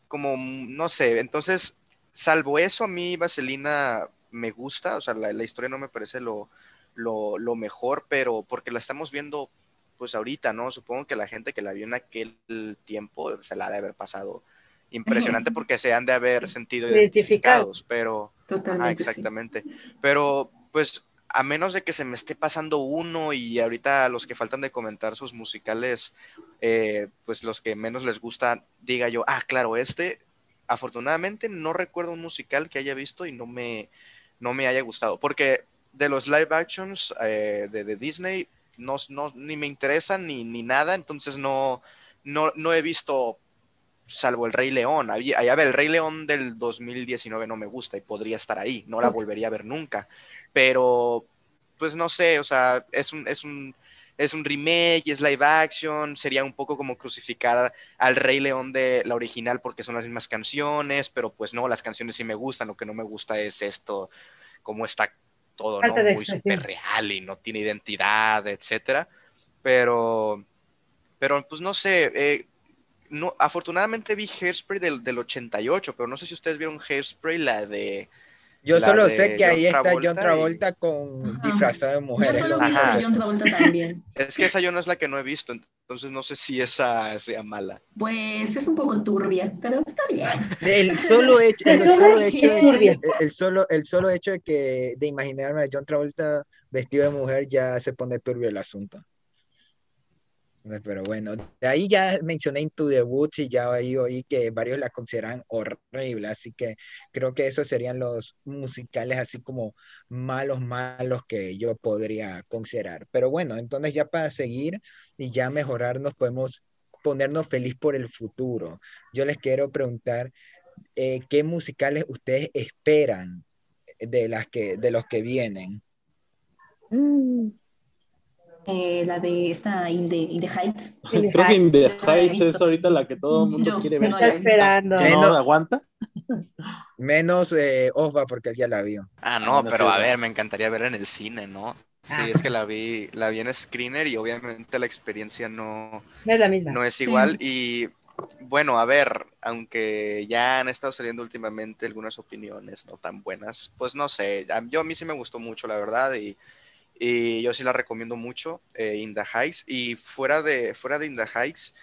como, no sé, entonces, salvo eso, a mí Vaselina me gusta, o sea, la, historia no me parece lo, lo, mejor, pero porque la estamos viendo pues ahorita, ¿no? Supongo que la gente que la vio en aquel tiempo se la ha de haber pasado impresionante porque se han de haber sentido identificados, pero Totalmente, exactamente. Pero pues a menos de que se me esté pasando uno y ahorita los que faltan de comentar sus musicales, eh, pues los que menos les gustan, diga yo, ah, claro, este, afortunadamente no recuerdo un musical que haya visto y no me, no me haya gustado, porque de los live actions eh, de, Disney no, no, ni me interesan ni, ni nada, entonces no, no, no he visto salvo el Rey León. a ver, el Rey León del 2019 no me gusta y podría estar ahí, no la volvería a ver nunca. Pero, pues no sé, o sea, es un, es un, es un remake, es live action, sería un poco como crucificar al Rey León de la original porque son las mismas canciones, pero pues no, las canciones sí me gustan, lo que no me gusta es esto, cómo está todo, ¿no? Muy super real y no tiene identidad, etcétera. Pero, pero pues no sé, eh, no, afortunadamente vi Hairspray del, del 88, pero no sé si ustedes vieron Hairspray, la de... Yo solo sé que ahí está John Travolta con disfrazado de mujer. Yo solo vi John Travolta también. [LAUGHS] Es que esa yo no es la que no he visto, entonces no sé si esa sea mala. Pues es un poco turbia, pero está bien. El solo hecho, el, [LAUGHS] solo hecho, de, el, solo, el solo hecho de que de imaginarme a John Travolta vestido de mujer ya se pone turbio el asunto. Pero bueno, de ahí ya mencioné Into the Woods y ya ahí oí que varios la consideran horrible, así que creo que esos serían los musicales así como malos, malos que yo podría considerar. Pero bueno, entonces ya para seguir y ya mejorarnos, podemos ponernos feliz por el futuro. Yo les quiero preguntar, eh, ¿qué musicales ustedes esperan de, las que, de los que vienen? Mm. Eh, la de esta In the, Heights. [LAUGHS] Creo que In the Heights es ahorita la que todo el mundo [LAUGHS] quiere ver. Está esperando. no aguanta? Menos eh, Osva, porque él ya la vio. Ah, no, pero a ver, me encantaría verla en el cine, ¿no? Sí, ah. es que la vi, la vi en screener y obviamente la experiencia no, no es la misma. No es igual. Y bueno, a ver, aunque ya han estado saliendo últimamente algunas opiniones no tan buenas, pues no sé, yo a mí sí me gustó mucho, la verdad, y y yo sí la recomiendo mucho, eh, In the Heights. Y fuera de, fuera de In the Heights,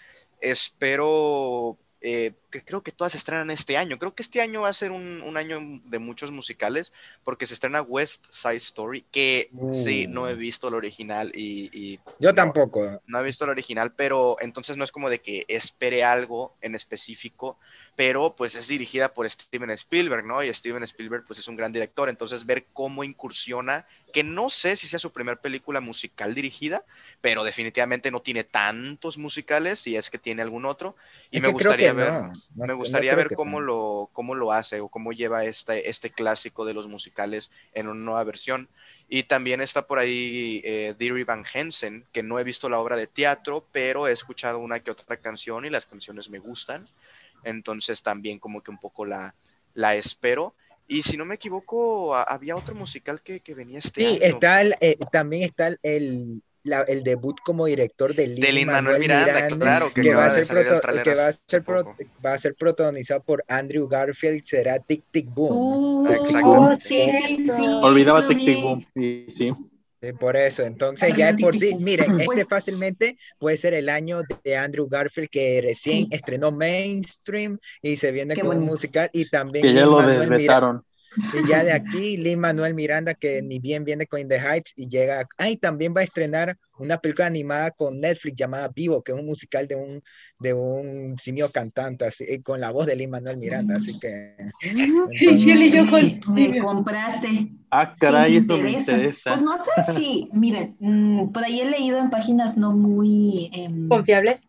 espero eh, creo que todas se estrenan este año. Creo que este año va a ser un, año de muchos musicales porque se estrena West Side Story, que sí, no he uh. visto el original y... Yo tampoco. No he visto el original, pero entonces no es como de que espere algo en específico, pero pues es dirigida por Steven Spielberg, ¿no? Y Steven Spielberg pues es un gran director, entonces ver cómo incursiona, que no sé si sea su primera película musical dirigida, pero definitivamente no tiene tantos musicales, si es que tiene algún otro, y me gustaría ver me gustaría ver cómo lo, cómo lo hace o cómo lleva este, este clásico de los musicales en una nueva versión. Y también está por ahí eh, Van Hensen, que no he visto la obra de teatro, pero he escuchado una que otra canción y las canciones me gustan. Entonces también como que un poco la, la espero. Y si no me equivoco, había otro musical que, que venía este Sí, año. está el, eh, también está el, la- el debut como director de De Lin-Manuel Miranda, claro, que que, va a ser, proto- que va, a ser pro- poco. va a ser protagonizado por Andrew Garfield, será Tic Tic Boom. Uh, Exactamente. sí, sí, sí. Olvidaba Tic Tic. Boom. Sí. Sí, por eso, entonces ya de por sí, miren, este Pues- fácilmente puede ser el año de Andrew Garfield que recién Sí. estrenó mainstream y se viene Qué con un bonito. musical y también Que ya lo Miranda- desvetaron. Y ya de aquí, Lin Manuel Miranda, que ni bien viene con In the Heights y llega. Ay, también va a estrenar una película animada con Netflix llamada Vivo, que es un musical de un, de un simio cantante, así, eh, con la voz de Lin Manuel Miranda. Así que. [LAUGHS] Y Shelly, yo Me, con- me sí. compraste. Ah, Sí, caray, me eso me interesa. Pues no sé [LAUGHS] si, miren, mm, por ahí he leído en páginas no muy em, ¿Confiables?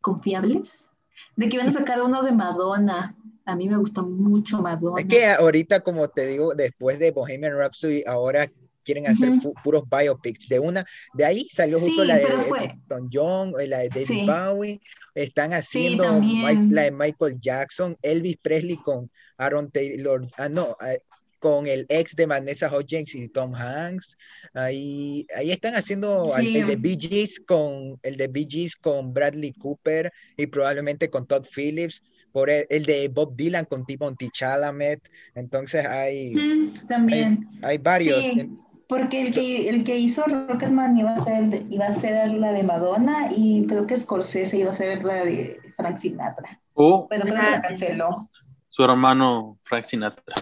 confiables de que van a [LAUGHS] sacar uno de Madonna. A mí me gusta mucho Madonna. Es que ahorita, como te digo, después de Bohemian Rhapsody, ahora quieren hacer Ujú. fu- puros biopics. De una, de ahí salió justo Sí, la de Elton John, eh, la de David Sí. Bowie. Están haciendo también. Mi- la de Michael Jackson, Elvis Presley con Aaron Taylor, ah, no, eh, con el ex de Vanessa Hudgens y Tom Hanks. Ahí, ahí están haciendo Sí. el de Bee Gees con el de Bee Gees con Bradley Cooper y probablemente con Todd Phillips. Por el, el de Bob Dylan con Timothy Chalamet. Entonces hay, Mm, también. hay varios. Sí, porque el que, el que hizo Rocketman iba a ser iba a ser la de Madonna y creo que Scorsese iba a ser la de Frank Sinatra. Pero creo que la canceló. su hermano Frank Sinatra.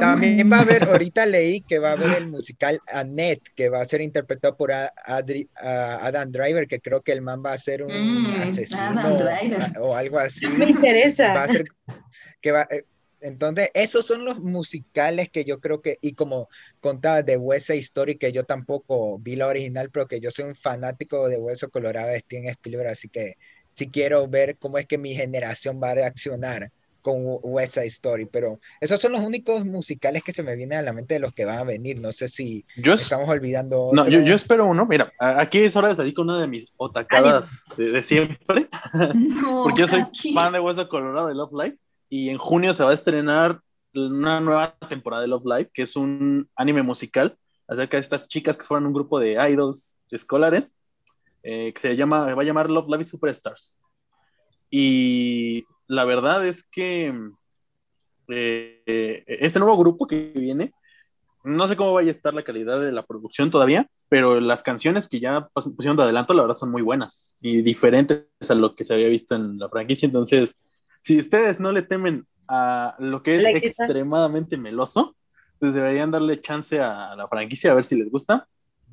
También va a haber, ahorita leí que va a haber el musical Annette, que va a ser interpretado por Adri- Adam Driver, que creo que el man va a ser un Mm, asesino Adam Driver. o algo así. Me interesa. Va a ser que va, eh, entonces, esos son los musicales que yo creo que, y como contaba de Side Story, que yo tampoco vi la original, pero que yo soy un fanático de Hueso Colorado de Steven Spielberg, así que sí quiero ver cómo es que mi generación va a reaccionar con West Side Story, pero esos son los únicos musicales que se me vienen a la mente de los que van a venir, no sé si Yo, es- estamos olvidando no, yo, yo espero uno. Mira, aquí es hora de salir con una de mis otacadas de, de siempre. [LAUGHS] No, [LAUGHS] Porque yo soy aquí. fan de Hueso Colorado de Love Live. Y en junio se va a estrenar una nueva temporada de Love Live, que es un anime musical acerca de estas chicas que fueron un grupo de idols escolares, eh, que se llama, va a llamar Love Live Superstars. Y la verdad es que eh, eh, este nuevo grupo que viene, no sé cómo vaya a estar la calidad de la producción todavía, pero las canciones que ya pusieron de adelanto, la verdad, son muy buenas y diferentes a lo que se había visto en la franquicia. Entonces, si ustedes no le temen a lo que es extremadamente meloso, pues deberían darle chance a la franquicia a ver si les gusta.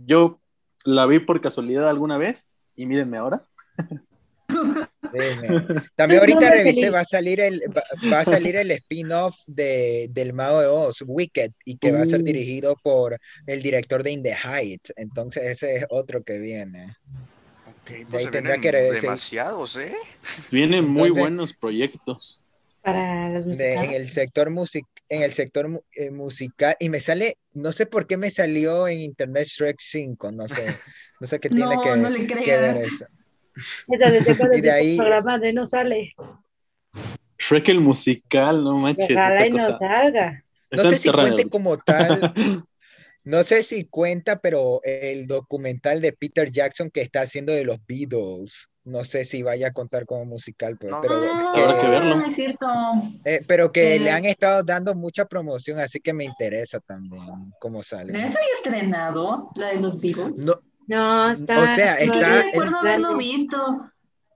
Yo la vi por casualidad alguna vez y mírenme ahora. [LAUGHS] [LAUGHS] También ahorita revisé, feliz. va a salir el, va, va a salir el spin-off de, del Mago de Oz, Wicked, y que va a ser Uh. dirigido por el director de In the Heights. Entonces ese es otro que viene. Ok, ahí pues vienen que demasiados, ¿eh? Vienen muy buenos proyectos. Para los De- en el sector music, en el sector eh, musical, y me sale, no sé por qué me salió en internet Shrek 5, no sé, no sé qué [LAUGHS] tiene No, que, no le que ver eso. Entonces, después [LAUGHS] y de ahí- programa de no sale. Shrek el musical, no manches. Ojalá y no salga. No Está sé si cuente como tal, [LAUGHS] no sé si cuenta, pero el documental de Peter Jackson que está haciendo de los Beatles, no sé si vaya a contar como musical, pues, No. pero, Ah, Habrá que verlo. Es cierto. eh, pero que le Eh. han estado dando mucha promoción, así que me interesa también cómo sale. ¿Ya se había estrenado la de los Beatles? No, No, está. O sea, está el- recuerdo haberlo visto.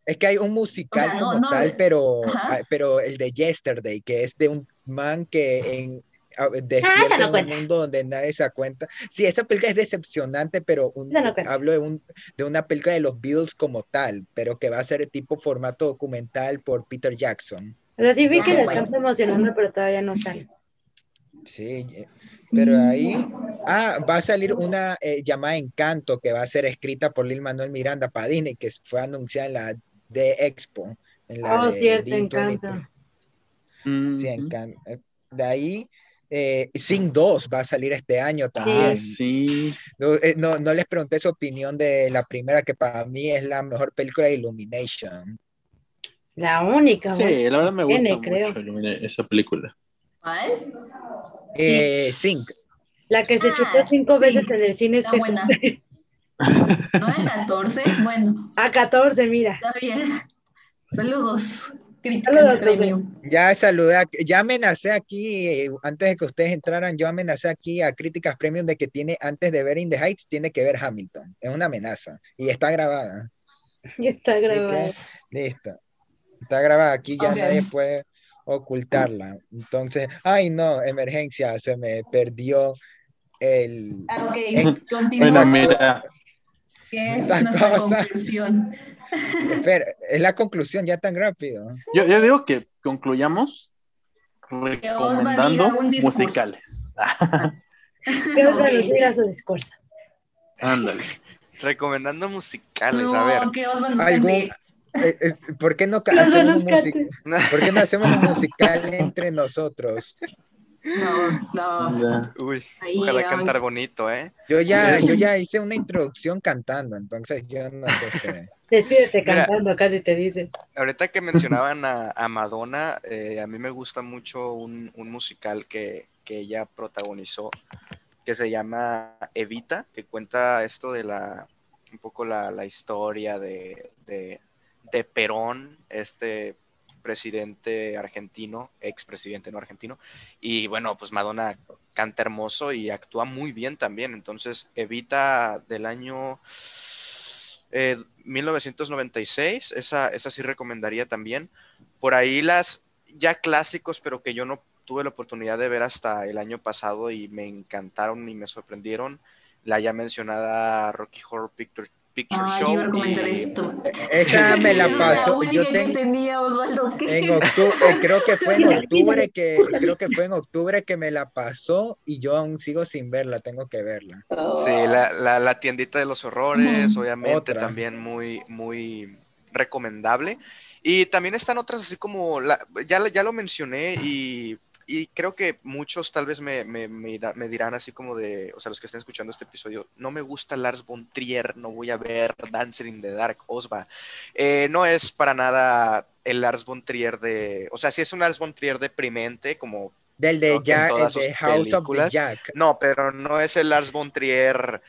es que hay un musical O sea, no, como no, tal, pero, ajá. ah, pero el de Yesterday, que es de un man que en, ah, esa despierta no en un mundo donde nadie se da cuenta. Sí, esa película es decepcionante, pero un- no hablo de, un, de una película de los Beatles como tal, pero que va a ser tipo formato documental por Peter Jackson. O sea, sí vi que Ah, lo bueno. están promocionando, pero todavía no sale. Sí, pero ahí, ah, va a salir una eh, llamada Encanto que va a ser escrita por Lil Manuel Miranda para Disney, que fue anunciada en la de Expo. En la Oh, de cierto, D23. Encanto. Sí, Ujú. Encanto. Eh, De ahí, eh, Sing 2 va a salir este año Ah, también. sí. No, eh, no, no les pregunté su opinión de la primera, que para mí es la mejor película de Illumination. La única, Sí, la verdad me gusta Tiene, mucho creo. Esa película. ¿Cuál? Eh. La que se Ah, chutó cinco sí, veces en el cine está este buena. [LAUGHS] ¿No de 14? Bueno, A 14, mira. está bien. Saludos. Críticas Saludos, premium. Ya saludé, a- ya amenacé aquí, eh, antes de que ustedes entraran, yo amenacé aquí a Críticas Premium de que tiene, antes de ver In the Heights, tiene que ver Hamilton. Es una amenaza. Y está grabada. Ya está que, listo. Está grabada aquí, ya nadie puede ocultarla. Entonces, ay no, emergencia, se me perdió el... Ok, Bueno, continúa. mira, ¿Qué es Esa nuestra cosa. conclusión? Espera, es la conclusión ya tan rápido. yo, yo digo que concluyamos recomendando diga un discurso. musicales. [LAUGHS] Que Osvaldo Ok. diga su discurso. Ándale. Recomendando musicales, a ver. Que Algún-. Eh, eh, ¿Por qué no hacemos un buenos music- ¿Por qué no hacemos un musical entre nosotros? No, no. Uy, Ahí, ojalá cantar bonito, ¿eh? Yo ya, yo ya hice una introducción cantando, entonces yo no sé qué. Despídete Mira. cantando, casi te dicen. Ahorita que mencionaban a, a Madonna, eh, a mí me gusta mucho un, un musical que, que ella protagonizó, que se llama Evita, que cuenta esto de la, un poco la, la historia de, de, de Perón, este presidente argentino, expresidente no argentino, y bueno, pues Madonna canta hermoso y actúa muy bien también, entonces Evita del año eh, 1996, esa, esa sí recomendaría también. Por ahí las ya clásicos, pero que yo no tuve la oportunidad de ver hasta el año pasado y me encantaron y me sorprendieron. La ya mencionada Rocky Horror Picture, Picture Ay, Show. iba a recomendar y- esto. Esa [LAUGHS] me la pasó. Yo tenía, Osvaldo. ¿qué? en octubre, creo que fue en [LAUGHS] octubre que creo que fue en octubre que me la pasó y yo aún sigo sin verla, tengo que verla. Sí, la, la- la tiendita de los horrores, obviamente Otra. también muy, muy recomendable. Y también están otras así como, la- ya, ya lo mencioné y, y creo que muchos tal vez me, me, me dirá- me dirán así como de, o sea, los que estén escuchando este episodio, no me gusta Lars von Trier, no voy a ver Dancer in the Dark, Osva. Eh, no es para nada el Lars von Trier de, o sea, sí es un Lars von Trier deprimente, como Del de Jack, de House of the. Jack. no, pero no es el Lars von Trier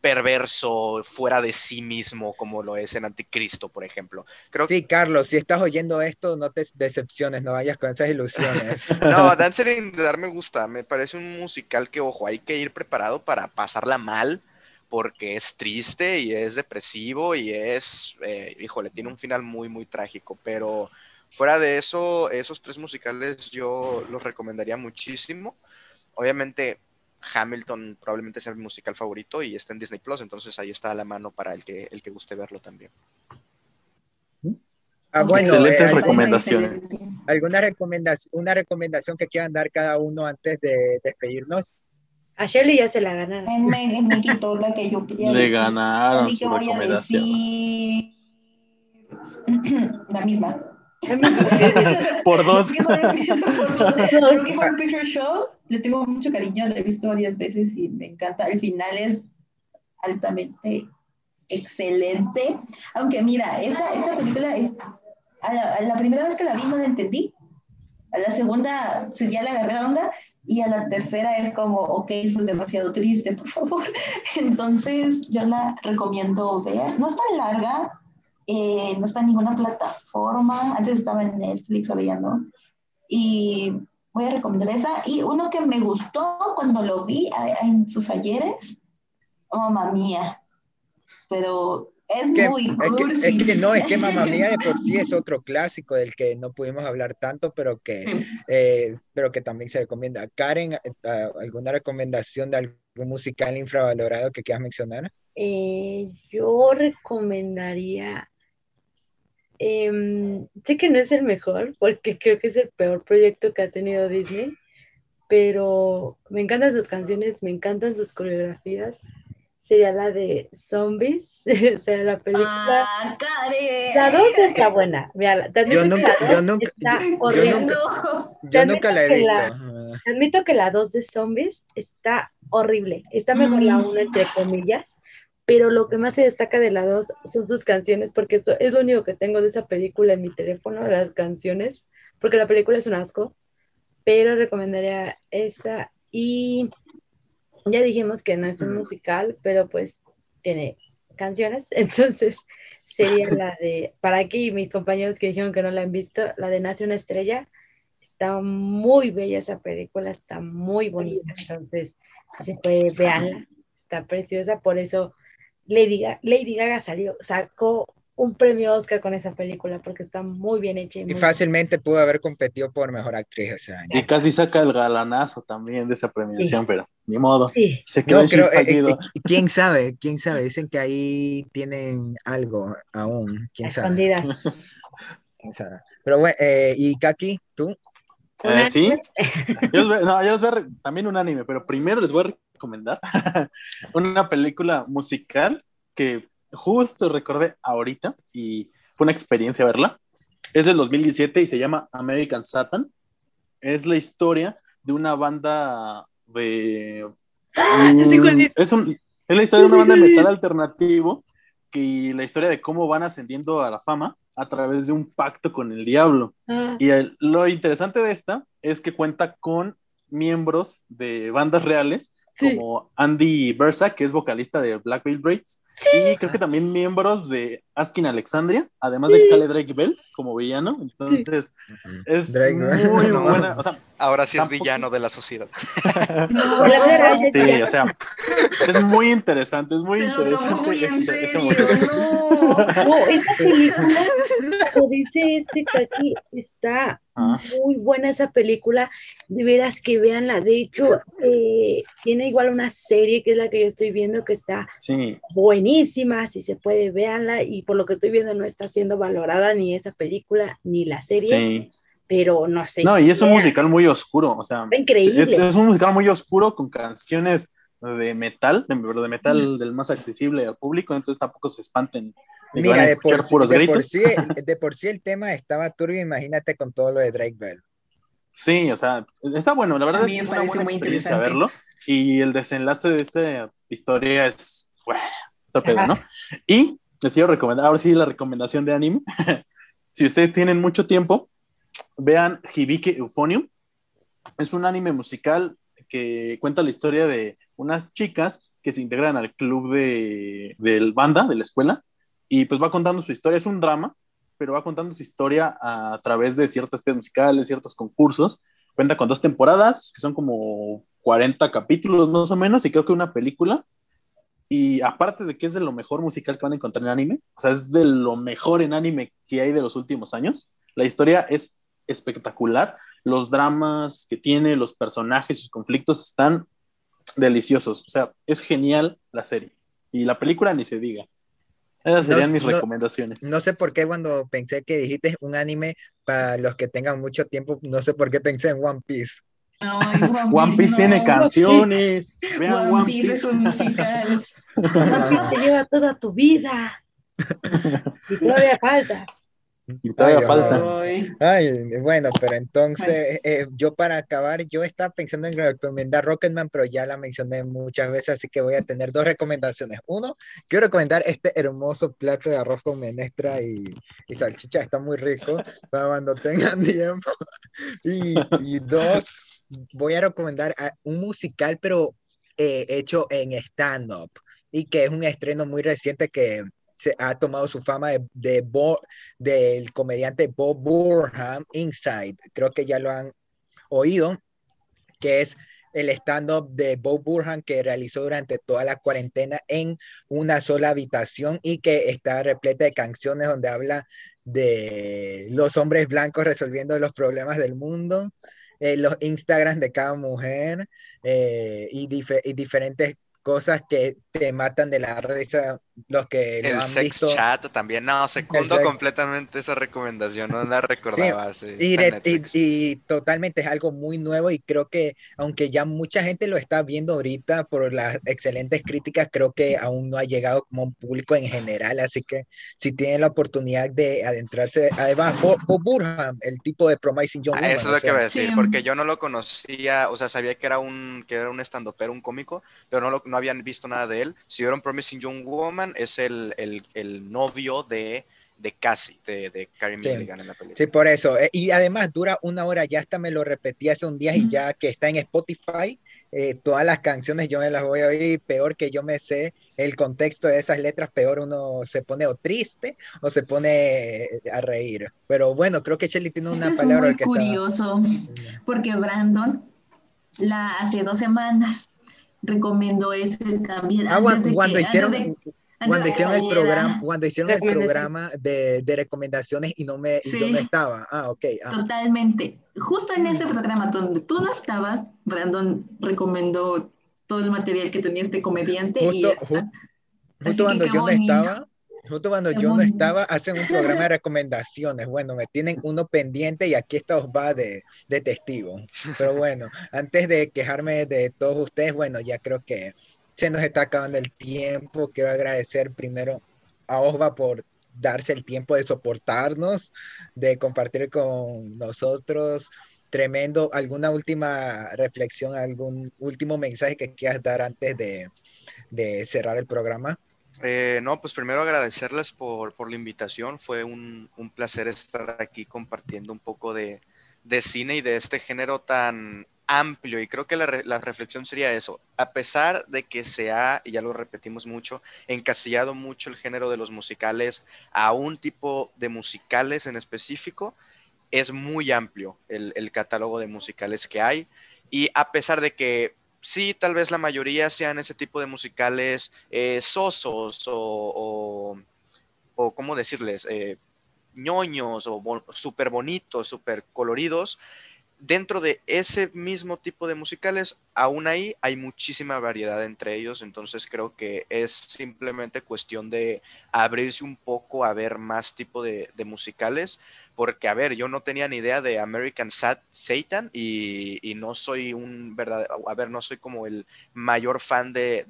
perverso, fuera de sí mismo, como lo es en Anticristo, por ejemplo. Creo Sí, Carlos, si estás oyendo esto, no te decepciones, no vayas con esas ilusiones. [LAUGHS] No, Dancer in the Dark me gusta, me parece un musical que, ojo, hay que ir preparado para pasarla mal, porque es triste y es depresivo y es, eh, híjole, tiene un final muy, muy trágico, pero fuera de eso, esos tres musicales yo los recomendaría muchísimo. Obviamente, Hamilton probablemente sea mi musical favorito y está en Disney Plus, entonces ahí está a la mano para el que, el que guste verlo también. Ah, bueno, Excelentes eh, recomendaciones. ¿alguna recomendación, una recomendación que quieran dar cada uno antes de despedirnos? A Shelly ya se la ganaron. Me, quitó la que yo Le ganaron Así que su voy a recomendación. decir [CLEARS THROAT] la misma. [LAUGHS] Por dos. Rocky [LAUGHS] Horror- Picture Show, le tengo mucho cariño, la he visto varias veces y me encanta. El final es altamente excelente. Aunque mira, esa, esa película es. A la, a la primera vez que la vi no la entendí. A la segunda ya le agarré la onda. Y a la tercera es como, ok, eso es demasiado triste, por favor. [LAUGHS] Entonces, yo la recomiendo ver. No es tan larga, eh, no está en ninguna plataforma. Antes estaba en Netflix, ahora ya no. Y voy a recomendar esa. Y uno que me gustó cuando lo vi a- en sus ayeres, oh, mamá mía. Pero es Que- muy es, que, es que no, es que Mamma Mía de por sí es [LAUGHS] otro clásico del que no pudimos hablar tanto, pero que, eh, pero que también se recomienda. Karen, eh, ¿alguna recomendación de algún musical infravalorado que quieras mencionar? Eh, yo recomendaría. Em, sé que no es el mejor, porque creo que es el peor proyecto que ha tenido Disney, pero me encantan sus canciones, me encantan sus coreografías. Sería la de Zombies, [LAUGHS] o sea, la película. Ah. La 2 está buena. Mira, la- Yo nunca- la yo dos nunca- está yo- yo horrible. nunca-. Yo la he visto. la- Admito que la 2 de Zombies está horrible. Está mejor la Mm. 1, entre comillas. Pero lo que más se destaca de la 2 son sus canciones, porque eso es lo único que tengo de esa película en mi teléfono, las canciones, porque la película es un asco. pero recomendaría esa y ya dijimos que no es un musical, pero pues tiene canciones, [LAUGHS] entonces sería la de, para aquí mis compañeros que dijeron que no la han visto, la de Nace una estrella, está muy bella esa película, está muy bonita, entonces se puede, veanla, está preciosa, por eso Lady Gaga, Lady Gaga salió, sacó un premio Oscar con esa película porque está muy bien hecha. Y, fácilmente pudo haber competido por mejor actriz ese año. Y casi saca el galanazo también de esa premiación, pero ni modo. Se quedó eh, eh, quién sabe, quién [LAUGHS] sabe. Dicen que ahí tienen algo aún. Quién sabe. [LAUGHS] ¿Quién sabe? Pero bueno, eh, y Kaki, tú. Sí. [LAUGHS] yo les voy, yo les voy a, también un anime, pero primero les voy a recomendar [LAUGHS] una película musical que justo recordé ahorita y fue una experiencia verla. Es del 2017 y se llama American Satan. Es la historia de una banda de... [GASPS] es, un, es la historia de una banda de metal alternativo y la historia de cómo van ascendiendo a la fama a través de un pacto con el diablo. Ah. Y lo interesante de esta es que cuenta con miembros de bandas reales como Andy Bersa, que es vocalista de Black Veil Braids, y creo que también miembros de Askin Alexandria, además de que sale Drake Bell como villano. Entonces, es muy [LAUGHS] buena. Ahora sí es villano de la sociedad. [LAUGHS] sí, o sea, es muy interesante, es muy interesante. ese, [LAUGHS] no, esa película, como dice este aquí, está ah. muy buena esa película. De veras que veanla. De hecho, eh, tiene igual una serie que es la que yo estoy viendo que está sí. Buenísima si se puede, véanla, y por lo que estoy viendo no está siendo valorada ni esa película ni la serie. Pero no sé. No, y es un musical muy oscuro, o sea. Increíble. Es, un musical muy oscuro con canciones de metal, de, de metal del más accesible al público, entonces tampoco se espanten. Mira, de por, de, por sí, [LAUGHS] de por sí el tema estaba turbio, imagínate con todo lo de Drake Bell. Sí, o sea, está bueno, la verdad es una buena experiencia verlo. Y el desenlace de esa historia es, [LAUGHS] Y les quiero recomendar, ahora sí la recomendación de anime. [LAUGHS] si ustedes tienen mucho tiempo, vean Hibike Euphonium. Es un anime musical que cuenta la historia de unas chicas que se integran al club de, del banda de la escuela y pues va contando su historia. Es un drama, pero va contando su historia a, través de ciertas piezas musicales, ciertos concursos. Cuenta con dos temporadas, que son como 40 capítulos más o menos, y creo que una película. Y aparte de que es de lo mejor musical que van a encontrar en anime, o sea, es de lo mejor en anime que hay de los últimos años. La historia es espectacular. Los dramas que tiene, los personajes, sus conflictos están deliciosos. O sea, es genial la serie. Y la película ni se diga. Esas serían mis recomendaciones. No sé por qué cuando pensé que dijiste un anime para los que tengan mucho tiempo, no sé por qué pensé en One Piece. [LAUGHS] One, Piece, tiene canciones. One, Piece, es un musical. One Piece te lleva toda tu vida. Y todavía falta. Y todavía falta. bueno, pero entonces eh, yo para acabar, yo estaba pensando en recomendar Rocketman, pero ya la mencioné muchas veces, así que voy a tener dos recomendaciones. Uno, quiero recomendar este hermoso plato de arroz con menestra y, y salchicha, está muy rico para cuando tengan [LAUGHS] tiempo. Y, y dos, voy a recomendar un musical, pero eh, hecho en stand-up y que es un estreno muy reciente que se ha tomado su fama de, de del comediante Bob Burham, Inside. Creo que ya lo han oído, que es el stand-up de Bob Burham que realizó durante toda la cuarentena en una sola habitación y que está repleta de canciones donde habla de los hombres blancos resolviendo los problemas del mundo eh, los Instagram de cada mujer eh, y, y diferentes cosas que te matan de la risa los que el han sex visto. chat también no secundo completamente esa recomendación no la recordaba y, totalmente es algo muy nuevo y creo que aunque ya mucha gente lo está viendo ahorita por las excelentes críticas creo que aún no ha llegado como un público en general así que si tienen la oportunidad de adentrarse además Bob Burham el tipo de Promising Young ah, eso es lo que voy a decir porque yo no lo conocía o sea sabía que era un que era un estando pero un cómico pero no lo no habían visto nada de él. Si vieron Promising Young Woman, es el, el, el novio de de Cassie, de, de Carrie Sí. Mulligan en la película. Sí, por eso. Eh, Y además dura una hora, ya hasta me lo repetí hace un día y ya que está en Spotify, eh, todas las canciones yo me las voy a oír peor que yo me sé el contexto de esas letras, peor uno se pone o triste o se pone a reír. Pero bueno, creo que Shelly tiene Esto una es palabra muy que estaba- curioso porque Brandon la hace dos semanas recomendó ese también. Ah, cuando, de cuando que- hicieron, de- cuando hicieron el programa, cuando hicieron el programa de, de recomendaciones y no me, y yo Sí. no estaba. Ah, ok. ah. Totalmente. Justo en ese programa donde tú no estabas, Brandon recomendó todo el material que tenía este comediante y Justo, ju- Así justo cuando yo no estaba, justo cuando yo no estaba, hacen un programa de recomendaciones. Bueno, me tienen uno pendiente y aquí está os va de, de testigo. Pero bueno, antes de quejarme de todos ustedes, bueno, ya creo que se nos está acabando el tiempo. Quiero agradecer primero a Osva por darse el tiempo de soportarnos, de compartir con nosotros. Tremendo. ¿Alguna última reflexión, algún último mensaje que quieras dar antes de, de cerrar el programa? Eh, no, pues primero agradecerles por, por la invitación. Fue un, un placer estar aquí compartiendo un poco de, de cine y de este género tan amplio. Y creo que la, la reflexión sería eso. A pesar de que se ha, y ya lo repetimos mucho, encasillado mucho el género de los musicales a un tipo de musicales en específico, es muy amplio el, el catálogo de musicales que hay. Y a pesar de que sí, tal vez la mayoría sean ese tipo de musicales eh, sosos o, o, ¿cómo decirles? Eh, ñoños o súper bonitos, súper coloridos. Dentro de ese mismo tipo de musicales, aún ahí hay muchísima variedad entre ellos, entonces creo que es simplemente cuestión de abrirse un poco a ver más tipo de musicales, porque a ver, yo no tenía ni idea de American Sat Satan y, no soy un verdadero, a ver, no soy como el mayor fan de,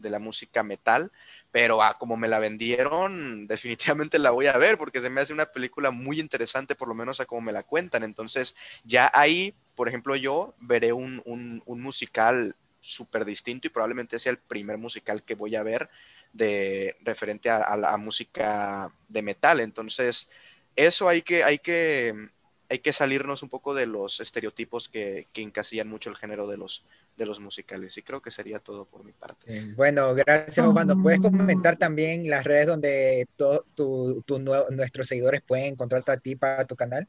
la música metal, pero ah, como me la vendieron, [LAUGHS] definitivamente la voy a ver porque se me hace una película muy interesante, por lo menos a como me la cuentan. Entonces, ya ahí, por ejemplo, yo veré un musical súper distinto y probablemente sea el primer musical que voy a ver de referente a, a la música de metal. Entonces, eso hay que, hay que, hay que salirnos un poco de los estereotipos que, que encasillan mucho el género de los, de los musicales. Y creo que sería todo por mi parte. Eh, Bueno, gracias, Osvaldo. ¿Puedes comentar también las redes donde to- tu- tu nue- nuestros seguidores pueden encontrarte a ti para tu canal?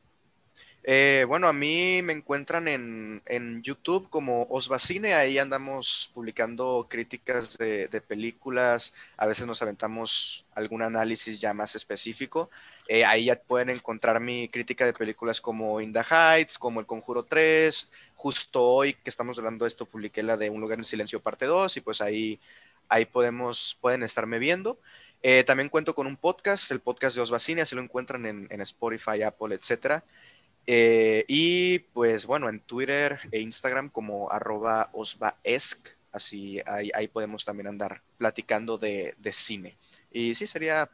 Eh, bueno, a mí me encuentran en, en YouTube como Osvacine, ahí andamos publicando críticas de, de películas, a veces nos aventamos algún análisis ya más específico. Eh, ahí ya pueden encontrar mi crítica de películas como In the Heights, como El Conjuro 3. Justo hoy que estamos hablando de esto, publiqué la de Un lugar en silencio parte 2 y pues ahí, ahí podemos, pueden estarme viendo. Eh, también cuento con un podcast, el podcast de Osvacine, así lo encuentran en, en Spotify, Apple, etcétera. Eh, y pues bueno, en Twitter e Instagram como arroba osvaesc, así ahí, ahí podemos también andar platicando de, de cine. Y sí, sería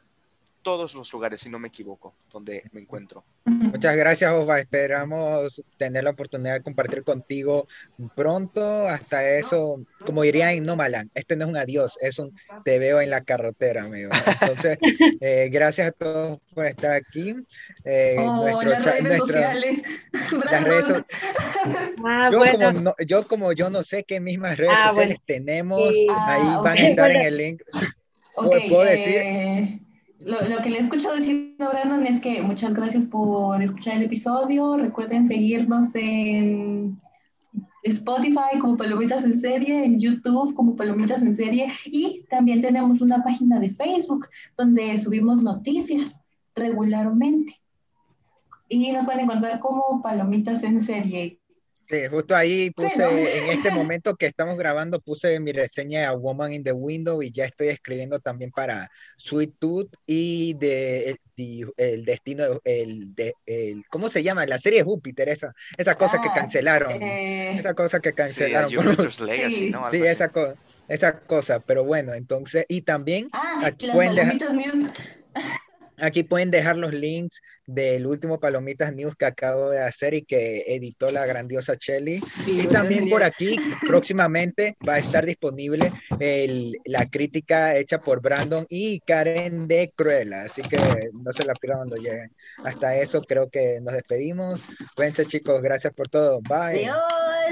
todos los lugares, si no me equivoco, donde me encuentro. Muchas gracias, Osva. Esperamos tener la oportunidad de compartir contigo pronto. Hasta eso, como diría en Nomaland, este no es un adiós, es un te veo en la carretera, amigo. Entonces, [LAUGHS] eh, gracias a todos por estar aquí. Eh, Oh, nuestro las redes nuestra- sociales. [LAUGHS] las redes so- [LAUGHS] Ah, yo, bueno. como no, yo como yo no sé qué mismas redes Ah, sociales bueno. tenemos, Sí. ahí Ah, van ok. a estar en el link. Ok, ¿Puedo- puedo decir? Lo, que le decir a Brandon es que muchas gracias por escuchar el episodio. Recuerden seguirnos en Spotify como Palomitas en Serie, en YouTube como Palomitas en Serie y también tenemos una página de Facebook donde subimos noticias regularmente. Y nos pueden encontrar como Palomitas en Serie. Sí, justo ahí puse, ¿no? en este momento que estamos grabando, puse mi reseña de A Woman in the Window y ya estoy escribiendo también para Sweet Tooth y de el, destino, el, de, el, ¿cómo se llama? La serie Júpiter, esa, esa cosa que Ah, cancelaron, Eh, esa cosa que Sí, cancelaron. Jupiter's [LAUGHS] Legacy, Sí. ¿no? Algo Sí, esa, co- esa cosa, pero bueno, entonces, y también ah, aquí las pueden dejar-. Aquí pueden dejar los links del último Palomitas News que acabo de hacer y que editó la grandiosa Shelly. Y también por aquí próximamente va a estar disponible el- la crítica hecha por Brandon y Karen de Cruella. Así que no se la pierdan cuando lleguen. Hasta eso creo que nos despedimos. Cuídense chicos, gracias por todo. Bye. Adiós.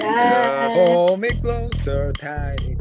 Bye. Me closer, tiny.